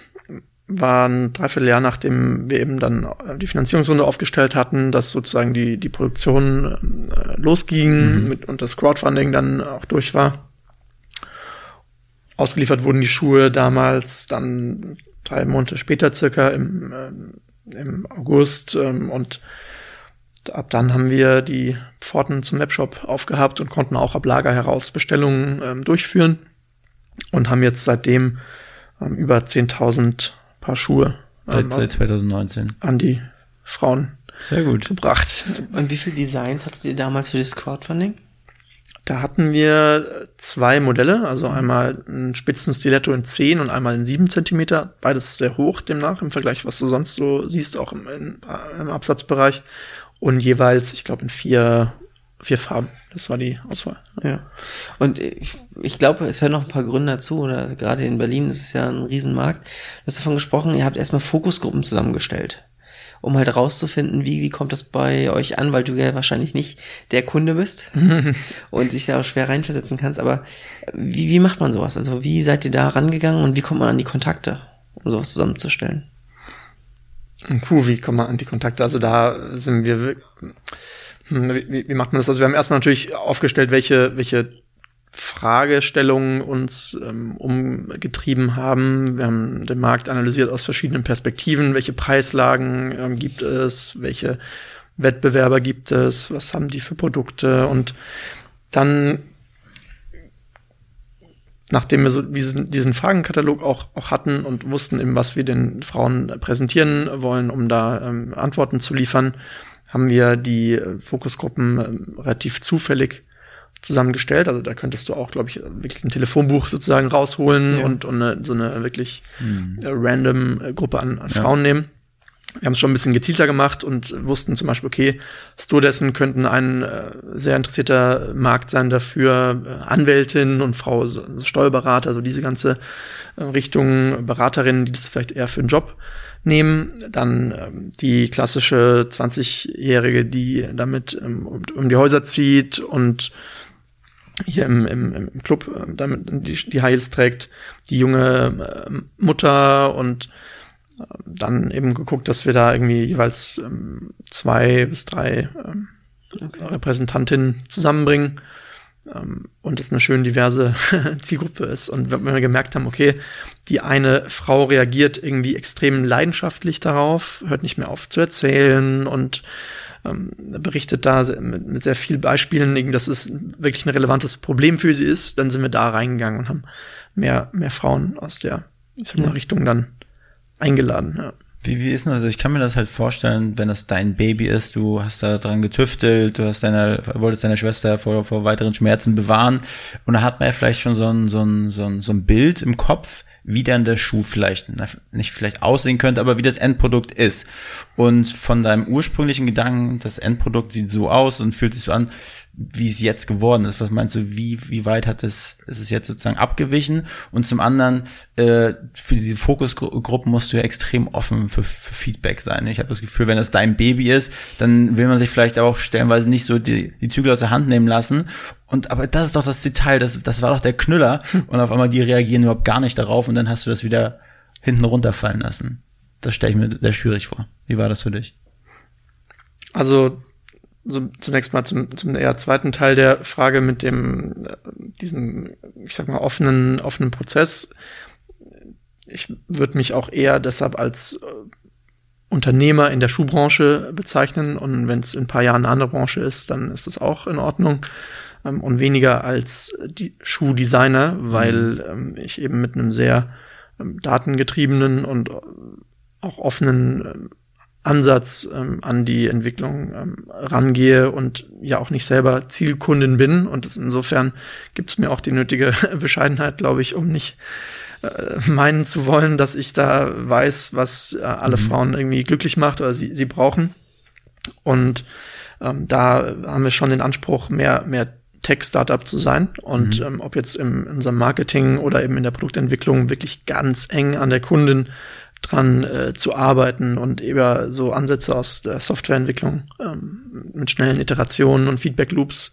War ein Dreivierteljahr, nachdem wir eben dann äh, die Finanzierungsrunde aufgestellt hatten, dass sozusagen die, die Produktion äh, losging mit, und das Crowdfunding dann auch durch war. Ausgeliefert wurden die Schuhe damals dann drei Monate später circa im, ähm, im August ähm, und ab dann haben wir die Pforten zum Webshop aufgehabt und konnten auch ab Lager heraus Bestellungen ähm, durchführen und haben jetzt seitdem ähm, über 10.000 Paar Schuhe Seit, ähm, seit 2019. an die Frauen Sehr gut. gebracht. Und wie viele Designs hattet ihr damals für das Crowdfunding? Da hatten wir zwei Modelle, also einmal ein Spitzenstiletto in 10 und einmal in 7 Zentimeter. Beides sehr hoch demnach im Vergleich, was du sonst so siehst, auch im, im, im Absatzbereich. Und jeweils, ich glaube, in vier, vier Farben. Das war die Auswahl. Ja. Und ich, ich glaube, es hören noch ein paar Gründer zu, oder gerade in Berlin ist es ja ein Riesenmarkt. Du hast davon gesprochen, ihr habt erstmal Fokusgruppen zusammengestellt, um halt rauszufinden, wie, wie kommt das bei euch an, weil du ja wahrscheinlich nicht der Kunde bist und dich da auch schwer reinversetzen kannst. Aber wie, wie macht man sowas? Also wie seid ihr da rangegangen und wie kommt man an die Kontakte, um sowas zusammenzustellen? Puh, wie kommt man an die Kontakte? Also da sind wir, wir- hm, wie, wie macht man das? Also wir haben erstmal natürlich aufgestellt, welche, welche Fragestellungen uns ähm, umgetrieben haben. Wir haben den Markt analysiert aus verschiedenen Perspektiven. Welche Preislagen ähm, gibt es? Welche Wettbewerber gibt es? Was haben die für Produkte? Und dann nachdem wir so diesen, diesen Fragenkatalog auch, auch hatten und wussten eben, was wir den Frauen präsentieren wollen, um da ähm, Antworten zu liefern, haben wir die äh, Fokusgruppen ähm, relativ zufällig zusammengestellt. Also da könntest du auch, glaube ich, wirklich ein Telefonbuch sozusagen rausholen ja. und, und eine, so eine wirklich mhm. random äh, Gruppe an, an Frauen ja. nehmen. Wir haben es schon ein bisschen gezielter gemacht und wussten zum Beispiel, okay, Stodessen könnten ein äh, sehr interessierter Markt sein dafür, Anwältin und Frau Steuerberater, so diese ganze Richtung Beraterinnen, die das vielleicht eher für einen Job nehmen. Dann ähm, die klassische 20-Jährige, die damit ähm, um, um, die Häuser zieht und hier im, im, im Club äh, damit die, die Heils trägt, die junge äh, Mutter und äh, dann eben geguckt, dass wir da irgendwie jeweils ähm, zwei bis drei ähm, okay. Repräsentantinnen zusammenbringen ähm, und es eine schön diverse Zielgruppe ist. Und wenn wir gemerkt haben, okay, die eine Frau reagiert irgendwie extrem leidenschaftlich darauf, hört nicht mehr auf zu erzählen und ähm, berichtet da mit, mit sehr vielen Beispielen, dass es wirklich ein relevantes Problem für sie ist, dann sind wir da reingegangen und haben mehr, mehr Frauen aus der ja. Richtung dann eingeladen. Ja. Wie, wie ist denn das? Also ich kann mir das halt vorstellen, wenn das dein Baby ist, du hast da dran getüftelt, du hast deine, wolltest deine Schwester vor, vor weiteren Schmerzen bewahren und da hat man ja vielleicht schon so ein, so ein, so ein, so ein Bild im Kopf, wie dann der Schuh vielleicht, nicht vielleicht aussehen könnte, aber wie das Endprodukt ist. Und von deinem ursprünglichen Gedanken, das Endprodukt sieht so aus und fühlt sich so an, wie es jetzt geworden ist. Was meinst du, wie, wie weit hat es, ist es jetzt sozusagen abgewichen? Und zum anderen, äh, für diese Fokusgruppen musst du ja extrem offen für, für Feedback sein. Ich habe das Gefühl, wenn das dein Baby ist, dann will man sich vielleicht auch stellenweise nicht so die, die Zügel aus der Hand nehmen lassen. Und aber das ist doch das Detail, das, das war doch der Knüller. Und auf einmal die reagieren überhaupt gar nicht darauf und dann hast du das wieder hinten runterfallen lassen. Das stelle ich mir sehr schwierig vor. Wie war das für dich? Also so zunächst mal zum, zum eher zweiten Teil der Frage mit dem, äh, diesem, ich sag mal, offenen, offenen Prozess. Ich würde mich auch eher deshalb als äh, Unternehmer in der Schuhbranche bezeichnen und wenn es in ein paar Jahren eine andere Branche ist, dann ist das auch in Ordnung ähm, und weniger als die Schuhdesigner, weil mhm. ähm, ich eben mit einem sehr ähm, datengetriebenen und auch offenen Ansatz ähm, an die Entwicklung ähm, rangehe und ja auch nicht selber Zielkundin bin. Und insofern gibt es mir auch die nötige Bescheidenheit, glaube ich, um nicht äh, meinen zu wollen, dass ich da weiß, was äh, alle mhm. Frauen irgendwie glücklich macht oder sie, sie brauchen. Und ähm, da haben wir schon den Anspruch, mehr, mehr Tech-Startup zu sein. Und mhm. ähm, ob jetzt im, in unserem Marketing oder eben in der Produktentwicklung wirklich ganz eng an der Kundin dran äh, zu arbeiten und eben so Ansätze aus der Softwareentwicklung ähm, mit schnellen Iterationen und Feedback-Loops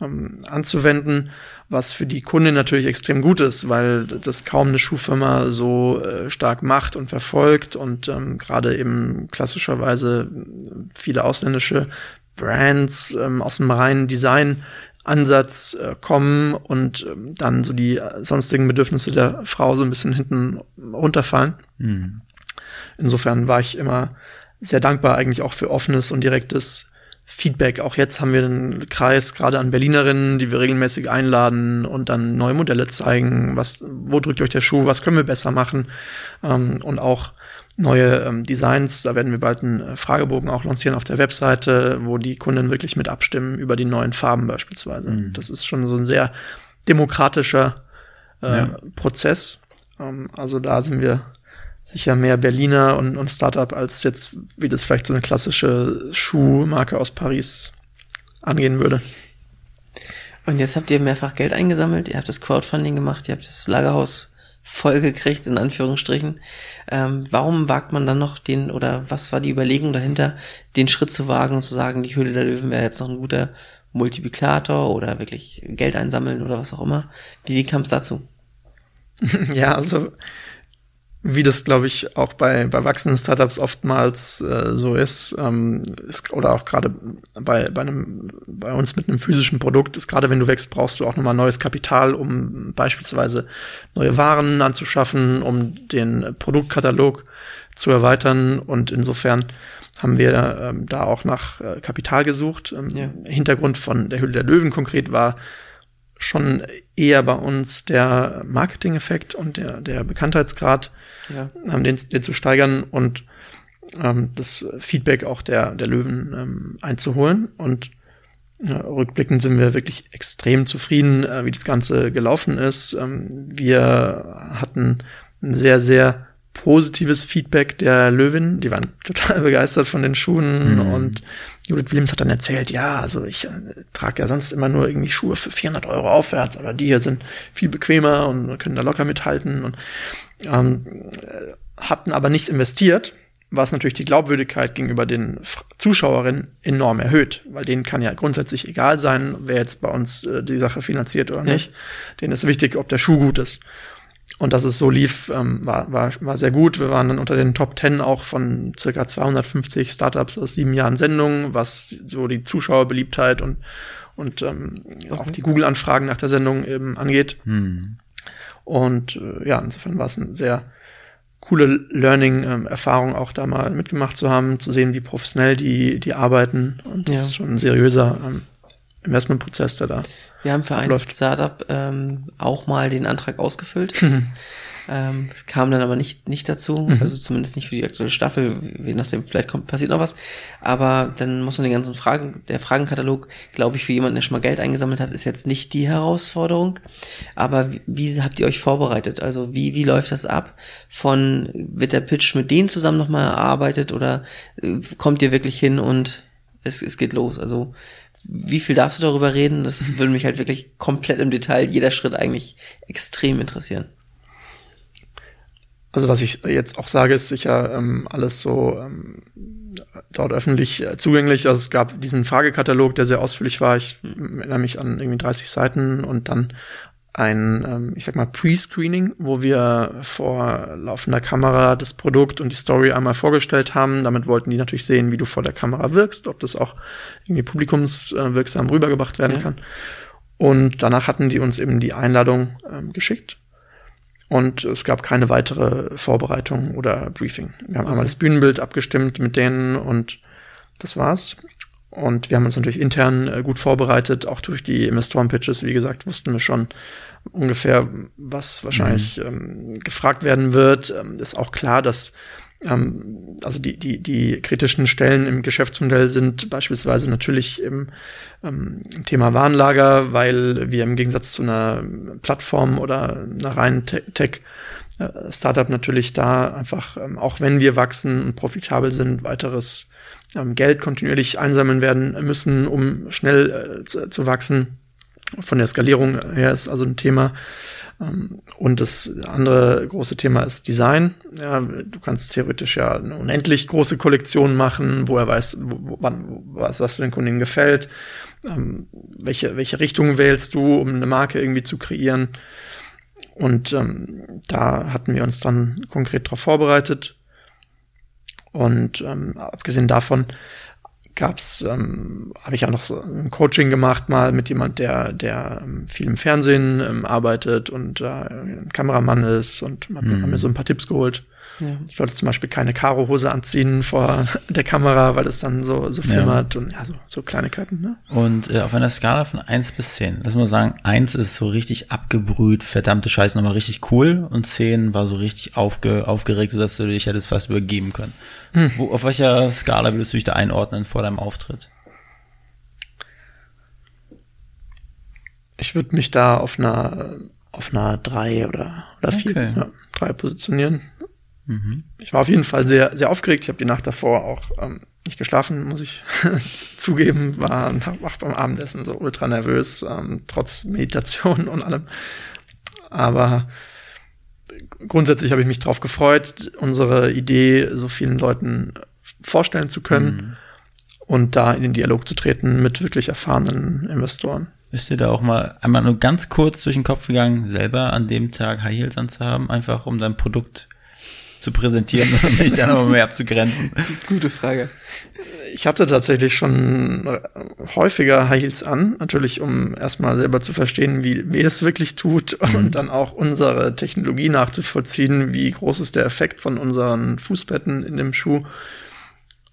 ähm, anzuwenden, was für die Kundin natürlich extrem gut ist, weil das kaum eine Schuhfirma so äh, stark macht und verfolgt und ähm, gerade eben klassischerweise viele ausländische Brands ähm, aus dem reinen Design Ansatz äh, kommen und ähm, dann so die äh, sonstigen Bedürfnisse der Frau so ein bisschen hinten runterfallen. Mhm. Insofern war ich immer sehr dankbar eigentlich auch für offenes und direktes Feedback. Auch jetzt haben wir einen Kreis gerade an Berlinerinnen, die wir regelmäßig einladen und dann neue Modelle zeigen, was, wo drückt euch der Schuh, was können wir besser machen ähm, und auch neue ähm, Designs. Da werden wir bald einen äh, Fragebogen auch lancieren auf der Webseite, wo die Kunden wirklich mit abstimmen über die neuen Farben beispielsweise. Mhm. Das ist schon so ein sehr demokratischer äh, ja. Prozess. Ähm, also da sind wir sicher mehr Berliner und, und Startup als jetzt, wie das vielleicht so eine klassische Schuhmarke aus Paris angehen würde. Und jetzt habt ihr mehrfach Geld eingesammelt, ihr habt das Crowdfunding gemacht, ihr habt das Lagerhaus vollgekriegt, in Anführungsstrichen. Ähm, warum wagt man dann noch den, oder was war die Überlegung dahinter, den Schritt zu wagen und zu sagen, die Höhle der Löwen wäre jetzt noch ein guter Multiplikator oder wirklich Geld einsammeln oder was auch immer? Wie, wie kam es dazu? ja, also wie das, glaube ich, auch bei, bei wachsenden Startups oftmals äh, so ist, ähm, ist, oder auch gerade bei, bei, einem, bei uns mit einem physischen Produkt, ist gerade wenn du wächst, brauchst du auch nochmal neues Kapital, um beispielsweise neue Waren anzuschaffen, um den Produktkatalog zu erweitern. Und insofern haben wir ähm, da auch nach äh, Kapital gesucht. Ähm, ja. Hintergrund von der Höhle der Löwen konkret war, schon eher bei uns der Marketing-Effekt und der, der Bekanntheitsgrad, ja. ähm, den, den zu steigern und ähm, das Feedback auch der, der Löwen ähm, einzuholen. Und rückblickend sind wir wirklich extrem zufrieden, äh, wie das Ganze gelaufen ist. Ähm, wir hatten ein sehr, sehr positives Feedback der Löwin. Die waren total begeistert von den Schuhen mhm. und Judith Williams hat dann erzählt, ja, also ich äh, trage ja sonst immer nur irgendwie Schuhe für 400 Euro aufwärts, aber die hier sind viel bequemer und können da locker mithalten und ähm, äh, hatten aber nicht investiert was natürlich die Glaubwürdigkeit gegenüber den Zuschauerinnen enorm erhöht, weil denen kann ja grundsätzlich egal sein, wer jetzt bei uns äh, die Sache finanziert oder ja. nicht. Denen ist wichtig, ob der Schuh gut ist. Und dass es so lief, ähm, war, war, war sehr gut. Wir waren dann unter den Top 10 auch von circa 250 Startups aus sieben Jahren Sendung, was so die Zuschauerbeliebtheit und, und ähm, okay. auch die Google-Anfragen nach der Sendung eben angeht. Hm. Und äh, ja, insofern war es ein sehr coole Learning-Erfahrung auch da mal mitgemacht zu haben, zu sehen, wie professionell die, die arbeiten. Und das ja. ist schon ein seriöser ähm, Investmentprozess, der da. Wir haben für ein Startup ähm, auch mal den Antrag ausgefüllt. Ähm, es kam dann aber nicht, nicht dazu, mhm. also zumindest nicht für die aktuelle Staffel, je nachdem, vielleicht kommt, passiert noch was. Aber dann muss man den ganzen Fragen, der Fragenkatalog, glaube ich, für jemanden, der schon mal Geld eingesammelt hat, ist jetzt nicht die Herausforderung. Aber wie, wie habt ihr euch vorbereitet? Also wie, wie läuft das ab? Von, wird der Pitch mit denen zusammen nochmal erarbeitet oder äh, kommt ihr wirklich hin und es, es geht los? Also, wie viel darfst du darüber reden? Das würde mich halt wirklich komplett im Detail, jeder Schritt eigentlich extrem interessieren. Also was ich jetzt auch sage, ist sicher ähm, alles so ähm, dort öffentlich äh, zugänglich. Also es gab diesen Fragekatalog, der sehr ausführlich war. Ich erinnere mich an irgendwie 30 Seiten und dann ein, ähm, ich sag mal, Pre-Screening, wo wir vor laufender Kamera das Produkt und die Story einmal vorgestellt haben. Damit wollten die natürlich sehen, wie du vor der Kamera wirkst, ob das auch irgendwie publikumswirksam rübergebracht werden ja. kann. Und danach hatten die uns eben die Einladung ähm, geschickt und es gab keine weitere Vorbereitung oder Briefing. Wir haben okay. einmal das Bühnenbild abgestimmt mit denen und das war's. Und wir haben uns natürlich intern äh, gut vorbereitet, auch durch die Investoren-Pitches. Wie gesagt, wussten wir schon ungefähr, was wahrscheinlich mhm. ähm, gefragt werden wird. Ähm, ist auch klar, dass ähm, also die, die, die kritischen Stellen im Geschäftsmodell sind beispielsweise natürlich im, ähm, im Thema Warenlager, weil wir im Gegensatz zu einer Plattform oder einer reinen Tech äh, Startup natürlich da einfach, ähm, auch wenn wir wachsen und profitabel sind, weiteres ähm, Geld kontinuierlich einsammeln werden müssen, um schnell äh, zu, zu wachsen. Von der Skalierung her ist also ein Thema. Ähm, und das andere große Thema ist Design. Ja, du kannst theoretisch ja eine unendlich große Kollektion machen, wo er weiß, wo, wann, was, was den Kunden gefällt, ähm, welche, welche Richtung wählst du, um eine Marke irgendwie zu kreieren. Und ähm, da hatten wir uns dann konkret darauf vorbereitet. Und ähm, abgesehen davon gab's, ähm, habe ich auch noch so ein Coaching gemacht mal mit jemand, der, der ähm, viel im Fernsehen ähm, arbeitet und äh, ein Kameramann ist und hat, mhm. mir so ein paar Tipps geholt. Ja. Ich wollte zum Beispiel keine Karohose anziehen vor der Kamera, weil es dann so, so flimmert ja. und ja, so, so Kleinigkeiten. Ne? Und äh, auf einer Skala von eins bis zehn, lass mal sagen, eins ist so richtig abgebrüht, verdammte Scheiße, nochmal richtig cool und zehn war so richtig aufge, aufgeregt, sodass du dich hättest fast übergeben können. Hm. Wo, auf welcher Skala würdest du dich da einordnen vor deinem Auftritt? Ich würde mich da auf einer auf einer drei oder oder vier, okay. ja, drei positionieren. Mhm. Ich war auf jeden Fall sehr, sehr aufgeregt. Ich habe die Nacht davor auch ähm, nicht geschlafen, muss ich zugeben. War nach, beim Abendessen so ultra nervös, ähm, trotz Meditation und allem. Aber grundsätzlich habe ich mich darauf gefreut, unsere Idee so vielen Leuten vorstellen zu können mhm. und da in den Dialog zu treten mit wirklich erfahrenen Investoren. Ist dir da auch mal einmal nur ganz kurz durch den Kopf gegangen, selber an dem Tag High Heels anzuhaben, einfach um dein Produkt zu präsentieren und mich dann aber mehr abzugrenzen? Gute Frage. Ich hatte tatsächlich schon häufiger High Heels an, natürlich um erstmal selber zu verstehen, wie wie das wirklich tut mhm. und dann auch unsere Technologie nachzuvollziehen, wie groß ist der Effekt von unseren Fußbetten in dem Schuh.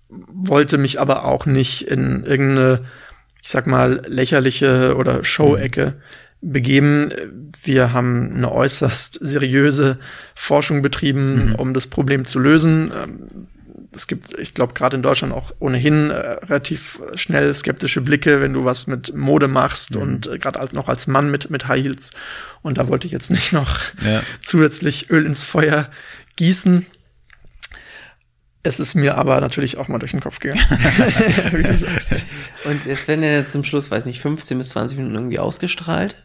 Wollte mich aber auch nicht in irgendeine, ich sag mal, lächerliche oder Show-Ecke mhm begeben. Wir haben eine äußerst seriöse Forschung betrieben, mhm. um das Problem zu lösen. Ähm, es gibt, ich glaube, gerade in Deutschland auch ohnehin äh, relativ schnell skeptische Blicke, wenn du was mit Mode machst mhm. und äh, gerade als, noch als Mann mit, mit High Heels. Und da wollte ich jetzt nicht noch ja. zusätzlich Öl ins Feuer gießen. Es ist mir aber natürlich auch mal durch den Kopf gegangen. Wie du sagst. Und es werden ja jetzt zum Schluss, weiß nicht, 15 bis 20 Minuten irgendwie ausgestrahlt.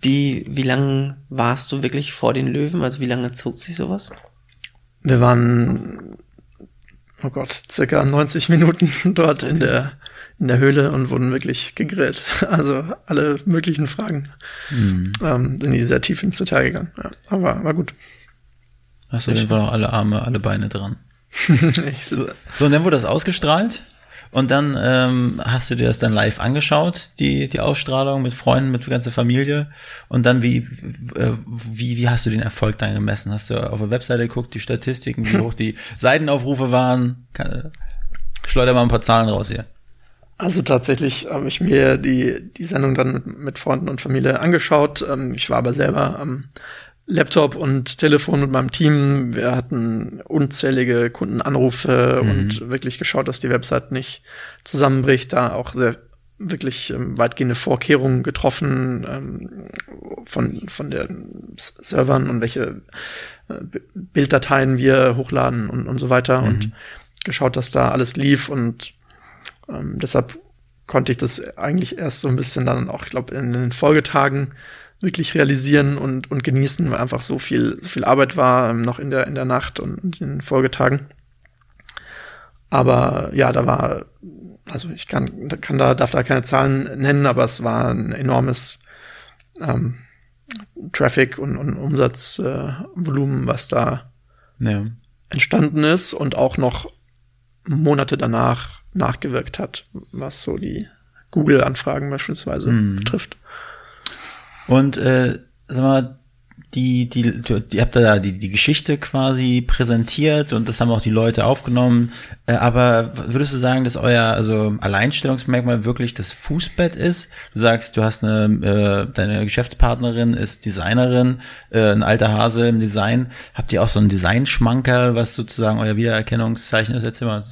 Wie, wie lange warst du wirklich vor den Löwen? Also wie lange zog sich sowas? Wir waren, oh Gott, circa 90 Minuten dort in der, in der Höhle und wurden wirklich gegrillt. Also alle möglichen Fragen mhm. ähm, sind die sehr tief ins Detail gegangen. Ja, aber war gut. Hast du auf jeden Fall noch alle Arme, alle Beine dran. so, und dann wurde das ausgestrahlt. Und dann ähm, hast du dir das dann live angeschaut, die, die Ausstrahlung mit Freunden, mit der ganzen Familie. Und dann, wie, äh, wie, wie hast du den Erfolg dann gemessen? Hast du auf der Webseite geguckt, die Statistiken, wie hoch die Seitenaufrufe waren? Kann, schleuder mal ein paar Zahlen raus hier. Also tatsächlich habe ich mir die, die Sendung dann mit, mit Freunden und Familie angeschaut. Ähm, ich war aber selber am Laptop und Telefon mit meinem Team. Wir hatten unzählige Kundenanrufe mhm. und wirklich geschaut, dass die Website nicht zusammenbricht. Da auch sehr wirklich ähm, weitgehende Vorkehrungen getroffen ähm, von, von den Servern und welche äh, Bilddateien wir hochladen und, und so weiter mhm. und geschaut, dass da alles lief und ähm, deshalb konnte ich das eigentlich erst so ein bisschen dann auch, ich glaube, in den Folgetagen wirklich realisieren und, und genießen, weil einfach so viel, so viel Arbeit war, ähm, noch in der, in der Nacht und in den Folgetagen. Aber ja, da war, also ich kann, kann da, darf da keine Zahlen nennen, aber es war ein enormes ähm, Traffic und, und Umsatzvolumen, äh, was da ja. entstanden ist und auch noch Monate danach nachgewirkt hat, was so die Google-Anfragen beispielsweise mhm. betrifft. Und äh, sag mal, die, die, die, ihr habt da die, die Geschichte quasi präsentiert und das haben auch die Leute aufgenommen. Äh, aber würdest du sagen, dass euer also Alleinstellungsmerkmal wirklich das Fußbett ist? Du sagst, du hast eine, äh, deine Geschäftspartnerin ist Designerin, äh, ein alter Hase im Design. Habt ihr auch so einen Designschmankerl, was sozusagen euer Wiedererkennungszeichen ist? Erzähl mal.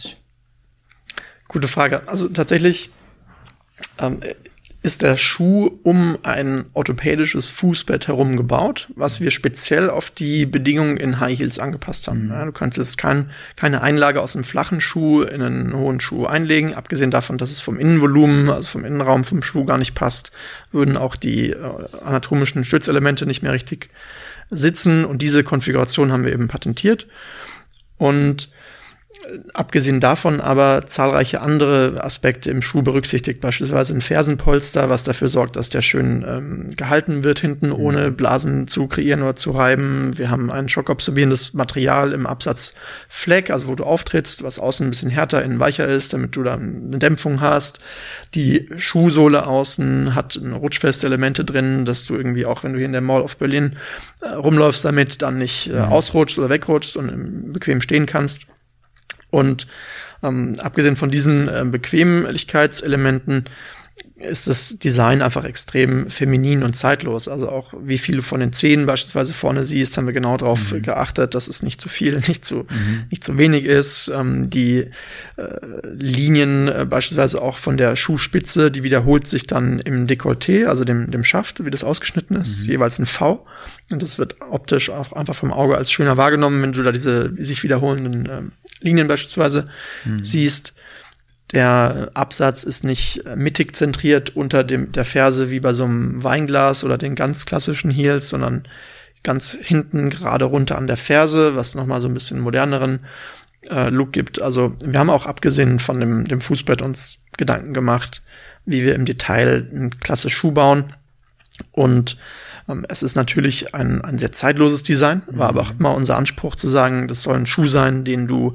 Gute Frage. Also tatsächlich ähm, ist der Schuh um ein orthopädisches Fußbett herum gebaut, was wir speziell auf die Bedingungen in High Heels angepasst haben. Mhm. Ja, du könntest kein, keine Einlage aus einem flachen Schuh in einen hohen Schuh einlegen, abgesehen davon, dass es vom Innenvolumen, also vom Innenraum vom Schuh gar nicht passt, würden auch die äh, anatomischen Stützelemente nicht mehr richtig sitzen und diese Konfiguration haben wir eben patentiert. Und abgesehen davon aber zahlreiche andere Aspekte im Schuh berücksichtigt, beispielsweise ein Fersenpolster, was dafür sorgt, dass der schön ähm, gehalten wird hinten, ohne Blasen zu kreieren oder zu reiben. Wir haben ein schockabsorbierendes Material im Absatz Fleck, also wo du auftrittst, was außen ein bisschen härter, innen weicher ist, damit du da eine Dämpfung hast. Die Schuhsohle außen hat rutschfeste Elemente drin, dass du irgendwie auch, wenn du hier in der Mall of Berlin äh, rumläufst, damit dann nicht äh, ausrutscht oder wegrutschst und bequem stehen kannst. Und ähm, abgesehen von diesen äh, Bequemlichkeitselementen ist das Design einfach extrem feminin und zeitlos. Also auch wie viele von den Zähnen beispielsweise vorne siehst, haben wir genau darauf mhm. geachtet, dass es nicht zu viel, nicht zu, mhm. nicht zu wenig ist. Ähm, die äh, Linien äh, beispielsweise auch von der Schuhspitze, die wiederholt sich dann im Dekolleté, also dem, dem Schaft, wie das ausgeschnitten ist, mhm. jeweils ein V. Und das wird optisch auch einfach vom Auge als schöner wahrgenommen, wenn du da diese sich wiederholenden äh, Linien beispielsweise mhm. siehst. Der Absatz ist nicht mittig zentriert unter dem, der Ferse wie bei so einem Weinglas oder den ganz klassischen Heels, sondern ganz hinten gerade runter an der Ferse, was nochmal so ein bisschen moderneren äh, Look gibt. Also wir haben auch abgesehen von dem, dem Fußbett uns Gedanken gemacht, wie wir im Detail einen klasse Schuh bauen. Und es ist natürlich ein, ein sehr zeitloses Design, war aber auch immer unser Anspruch zu sagen, das soll ein Schuh sein, den du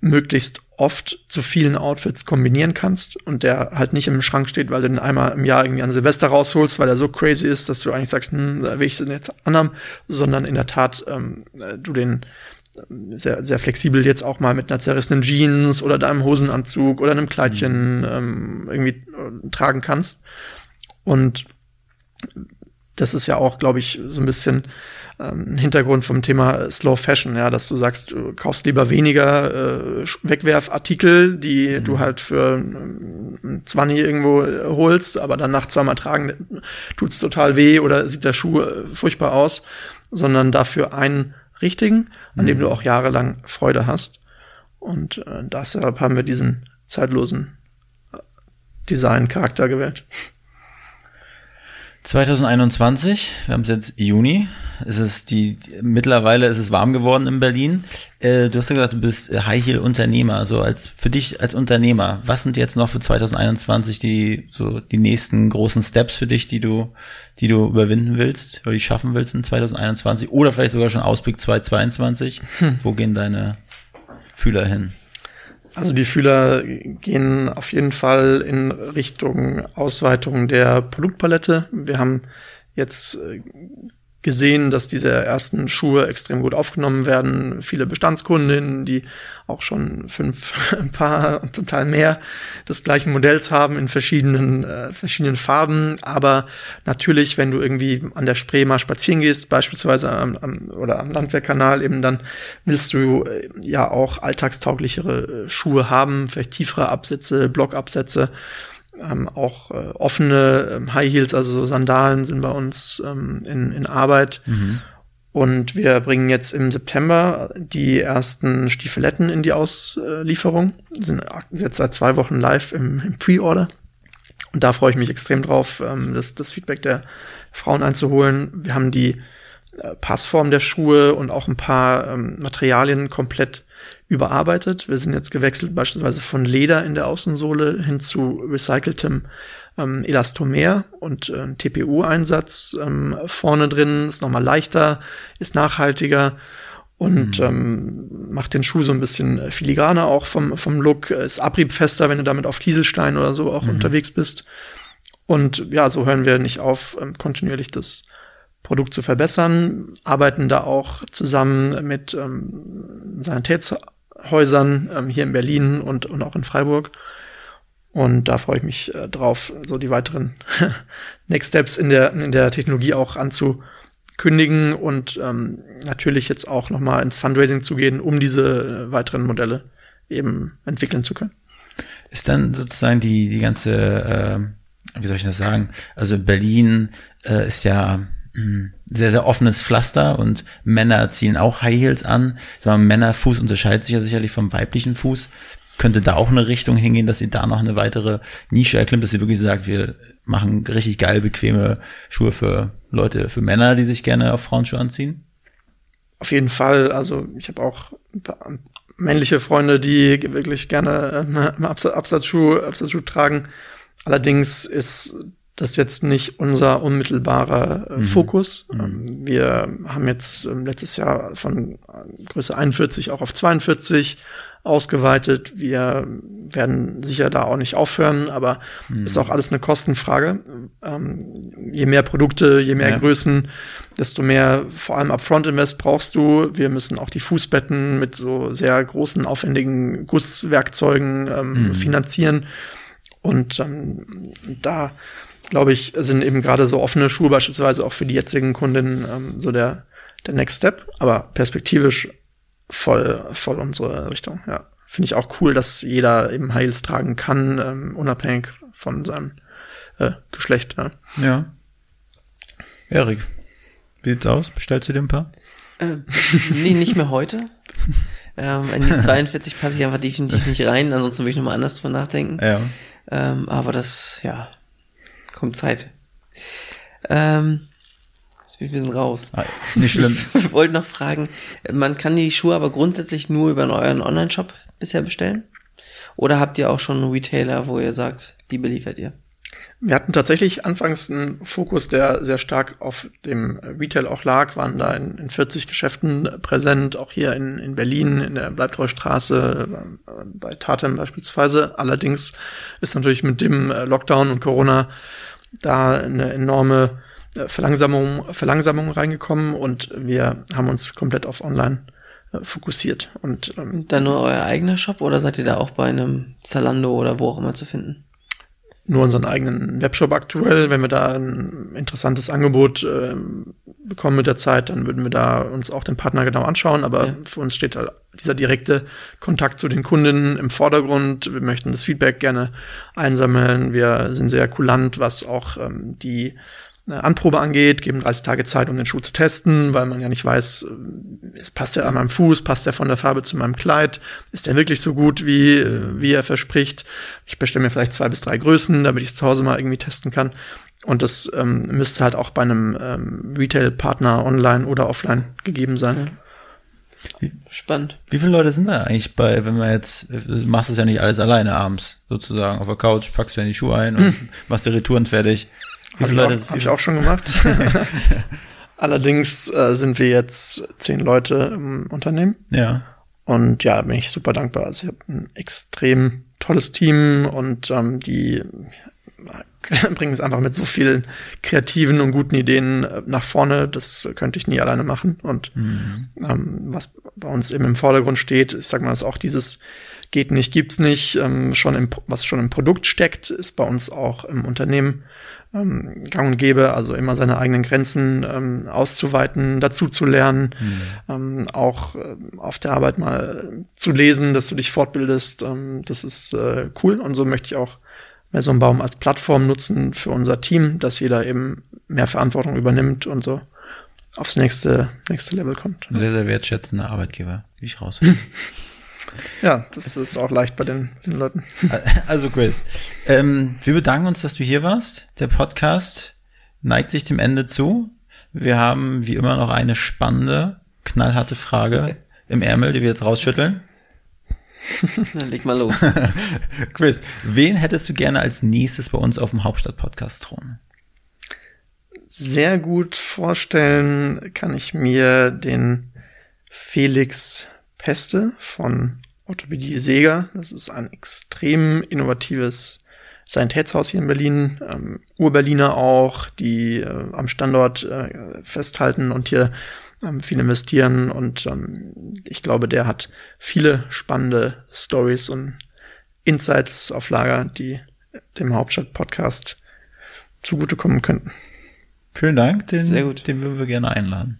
möglichst oft zu vielen Outfits kombinieren kannst und der halt nicht im Schrank steht, weil du den einmal im Jahr irgendwie an Silvester rausholst, weil er so crazy ist, dass du eigentlich sagst, hm, da will ich den jetzt anhaben, sondern in der Tat ähm, du den ähm, sehr, sehr flexibel jetzt auch mal mit einer zerrissenen Jeans oder deinem Hosenanzug oder einem Kleidchen mhm. ähm, irgendwie äh, tragen kannst. Und das ist ja auch, glaube ich, so ein bisschen ähm, Hintergrund vom Thema Slow Fashion, ja, dass du sagst, du kaufst lieber weniger äh, Wegwerfartikel, die mhm. du halt für ähm, 20 irgendwo holst, aber dann nach zweimal tragen tut's total weh oder sieht der Schuh äh, furchtbar aus, sondern dafür einen richtigen, an mhm. dem du auch jahrelang Freude hast. Und äh, deshalb haben wir diesen zeitlosen äh, Design-Charakter gewählt. 2021, wir haben es jetzt Juni, ist es die, mittlerweile ist es warm geworden in Berlin. Äh, du hast ja gesagt, du bist High Heel Unternehmer, also als, für dich als Unternehmer, was sind jetzt noch für 2021 die, so die nächsten großen Steps für dich, die du, die du überwinden willst oder die schaffen willst in 2021 oder vielleicht sogar schon Ausblick 2022? Hm. Wo gehen deine Fühler hin? Also die Fühler gehen auf jeden Fall in Richtung Ausweitung der Produktpalette. Wir haben jetzt äh, gesehen, dass diese ersten Schuhe extrem gut aufgenommen werden. Viele Bestandskundinnen, die auch schon fünf Paar und zum Teil mehr des gleichen Modells haben in verschiedenen, äh, verschiedenen Farben. Aber natürlich, wenn du irgendwie an der Spree mal spazieren gehst, beispielsweise am, am, oder am Landwehrkanal, eben dann willst du äh, ja auch alltagstauglichere äh, Schuhe haben, vielleicht tiefere Absätze, Blockabsätze ähm, auch äh, offene ähm, High Heels, also so Sandalen sind bei uns ähm, in, in Arbeit. Mhm. Und wir bringen jetzt im September die ersten Stiefeletten in die Auslieferung. Sind jetzt seit zwei Wochen live im, im Pre-Order. Und da freue ich mich extrem drauf, ähm, das, das Feedback der Frauen einzuholen. Wir haben die äh, Passform der Schuhe und auch ein paar ähm, Materialien komplett überarbeitet. Wir sind jetzt gewechselt beispielsweise von Leder in der Außensohle hin zu recyceltem ähm, Elastomer und äh, TPU-Einsatz ähm, vorne drin, ist nochmal leichter, ist nachhaltiger und mhm. ähm, macht den Schuh so ein bisschen filigraner auch vom, vom Look, ist abriebfester, wenn du damit auf Kieselstein oder so auch mhm. unterwegs bist. Und ja, so hören wir nicht auf, ähm, kontinuierlich das Produkt zu verbessern, arbeiten da auch zusammen mit ähm, Sanitäts Häusern ähm, hier in Berlin und, und auch in Freiburg. Und da freue ich mich äh, drauf, so die weiteren Next Steps in der, in der Technologie auch anzukündigen und ähm, natürlich jetzt auch nochmal ins Fundraising zu gehen, um diese äh, weiteren Modelle eben entwickeln zu können. Ist dann sozusagen die, die ganze, äh, wie soll ich das sagen? Also Berlin äh, ist ja sehr, sehr offenes Pflaster und Männer ziehen auch High Heels an. Mal, Männerfuß unterscheidet sich ja sicherlich vom weiblichen Fuß. Könnte da auch eine Richtung hingehen, dass sie da noch eine weitere Nische erklimmt, dass sie wirklich sagt, wir machen richtig geil bequeme Schuhe für Leute, für Männer, die sich gerne auf Frauenschuhe anziehen? Auf jeden Fall. Also ich habe auch männliche Freunde, die wirklich gerne äh, Absatzschuh, Absatzschuh tragen. Allerdings ist das ist jetzt nicht unser unmittelbarer äh, mhm. Fokus. Mhm. Ähm, wir haben jetzt ähm, letztes Jahr von äh, Größe 41 auch auf 42 ausgeweitet. Wir werden sicher da auch nicht aufhören, aber mhm. ist auch alles eine Kostenfrage. Ähm, je mehr Produkte, je mehr ja. Größen, desto mehr, vor allem Upfront-Invest brauchst du. Wir müssen auch die Fußbetten mit so sehr großen, aufwendigen Gusswerkzeugen ähm, mhm. finanzieren. Und ähm, da glaube ich, sind eben gerade so offene Schuhe beispielsweise auch für die jetzigen Kundinnen ähm, so der, der Next Step, aber perspektivisch voll, voll unsere Richtung, ja. Finde ich auch cool, dass jeder eben Heils tragen kann, ähm, unabhängig von seinem äh, Geschlecht. Ja. ja. Erik, wie sieht's aus? Bestellst du dir ein paar? Äh, nee, nicht mehr heute. ähm, in die 42 passe ich einfach definitiv nicht rein, ansonsten würde ich nochmal anders drüber nachdenken. Ja. Ähm, aber das, ja, kommt Zeit. Ähm, jetzt bin ich ein bisschen raus. Ah, nicht schlimm. Ich wollte noch fragen, man kann die Schuhe aber grundsätzlich nur über euren Online-Shop bisher bestellen? Oder habt ihr auch schon einen Retailer, wo ihr sagt, die beliefert ihr? Wir hatten tatsächlich anfangs einen Fokus, der sehr stark auf dem Retail auch lag, waren da in, in 40 Geschäften präsent, auch hier in, in Berlin, in der Bleibtreustraße, bei Tatem beispielsweise. Allerdings ist natürlich mit dem Lockdown und Corona da eine enorme äh, Verlangsamung, Verlangsamung reingekommen und wir haben uns komplett auf Online äh, fokussiert. Und ähm, dann nur euer eigener Shop oder seid ihr da auch bei einem Zalando oder wo auch immer zu finden? Nur unseren eigenen Webshop aktuell. Wenn wir da ein interessantes Angebot äh, bekommen mit der Zeit, dann würden wir da uns auch den Partner genau anschauen. Aber ja. für uns steht halt dieser direkte Kontakt zu den Kundinnen im Vordergrund. Wir möchten das Feedback gerne einsammeln. Wir sind sehr kulant, was auch ähm, die Anprobe angeht, geben 30 Tage Zeit, um den Schuh zu testen, weil man ja nicht weiß, äh, passt er an meinem Fuß, passt er von der Farbe zu meinem Kleid, ist er wirklich so gut, wie, äh, wie er verspricht. Ich bestelle mir vielleicht zwei bis drei Größen, damit ich es zu Hause mal irgendwie testen kann. Und das ähm, müsste halt auch bei einem ähm, Retail-Partner online oder offline gegeben sein. Spannend. Wie viele Leute sind da eigentlich bei, wenn man jetzt, du machst es ja nicht alles alleine abends, sozusagen, auf der Couch, packst du ja die Schuhe ein und hm. machst die Retouren fertig. Wie viele Leute? Habe ich auch schon gemacht. Allerdings äh, sind wir jetzt zehn Leute im Unternehmen. Ja. Und ja, bin ich super dankbar. Also ich habe ein extrem tolles Team und ähm, die bringen es einfach mit so vielen kreativen und guten Ideen äh, nach vorne. Das könnte ich nie alleine machen. Und mhm. ähm, was bei uns eben im Vordergrund steht, ich sag mal, ist auch dieses geht nicht, gibt's nicht, ähm, schon im, was schon im Produkt steckt, ist bei uns auch im Unternehmen ähm, gang und gäbe, also immer seine eigenen Grenzen ähm, auszuweiten, dazu zu lernen, mhm. ähm, auch äh, auf der Arbeit mal zu lesen, dass du dich fortbildest. Ähm, das ist äh, cool und so möchte ich auch mehr so einen Baum als Plattform nutzen für unser Team, dass jeder eben mehr Verantwortung übernimmt und so aufs nächste, nächste Level kommt. Sehr, sehr wertschätzender Arbeitgeber, wie ich raus. Ja, das ist auch leicht bei den, den Leuten. Also Chris, ähm, wir bedanken uns, dass du hier warst. Der Podcast neigt sich dem Ende zu. Wir haben wie immer noch eine spannende, knallharte Frage im Ärmel, die wir jetzt rausschütteln. Dann leg mal los. Chris, wen hättest du gerne als nächstes bei uns auf dem Hauptstadt-Podcast-Thron? Sehr gut vorstellen kann ich mir den Felix Peste von Orthopädie Seger. Das ist ein extrem innovatives Sanitätshaus hier in Berlin. Ähm, Ur-Berliner auch, die äh, am Standort äh, festhalten und hier ähm, viel investieren. Und ähm, ich glaube, der hat viele spannende Stories und Insights auf Lager, die dem Hauptstadt-Podcast zugutekommen könnten. Vielen Dank, den, Sehr gut. den würden wir gerne einladen.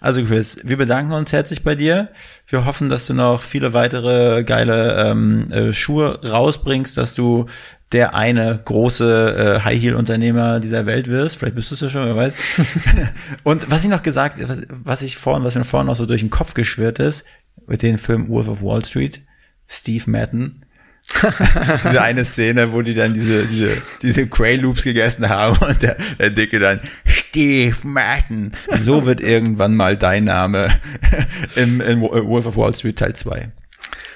Also Chris, wir bedanken uns herzlich bei dir. Wir hoffen, dass du noch viele weitere geile ähm, äh, Schuhe rausbringst, dass du der eine große äh, High-Heel-Unternehmer dieser Welt wirst. Vielleicht bist du es ja schon, wer weiß. Und was ich noch gesagt, was, was ich vorhin, was mir vorhin noch so durch den Kopf geschwirrt ist, mit dem Film Wolf of Wall Street, Steve Madden, diese eine Szene, wo die dann diese, diese, diese Cray Loops gegessen haben und der, der Dicke dann, Steve Martin. So wird irgendwann mal dein Name im, in Wolf of Wall Street Teil 2.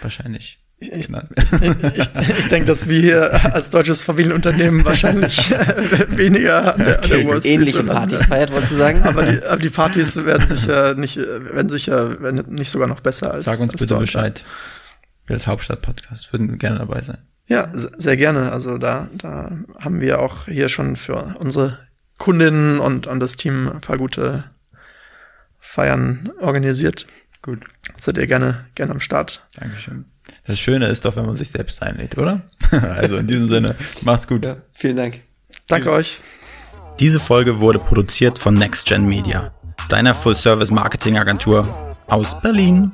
Wahrscheinlich. Ich, ich, ich, ich denke, dass wir hier als deutsches Familienunternehmen wahrscheinlich weniger an der, an der Wall Street ähnliche Partys feiert, wolltest du sagen? Aber die, aber die Partys werden sicher nicht, werden sicher, werden nicht sogar noch besser als. Sag uns als bitte Bescheid. Als Hauptstadt-Podcast würden gerne dabei sein. Ja, sehr gerne. Also da, da haben wir auch hier schon für unsere Kundinnen und, und das Team ein paar gute Feiern organisiert. Gut. Seid ihr gerne, gerne am Start. Dankeschön. Das Schöne ist doch, wenn man sich selbst einlädt, oder? also in diesem Sinne, macht's gut. Ja, vielen Dank. Danke Tschüss. euch. Diese Folge wurde produziert von NextGen Media, deiner Full-Service-Marketing-Agentur aus Berlin.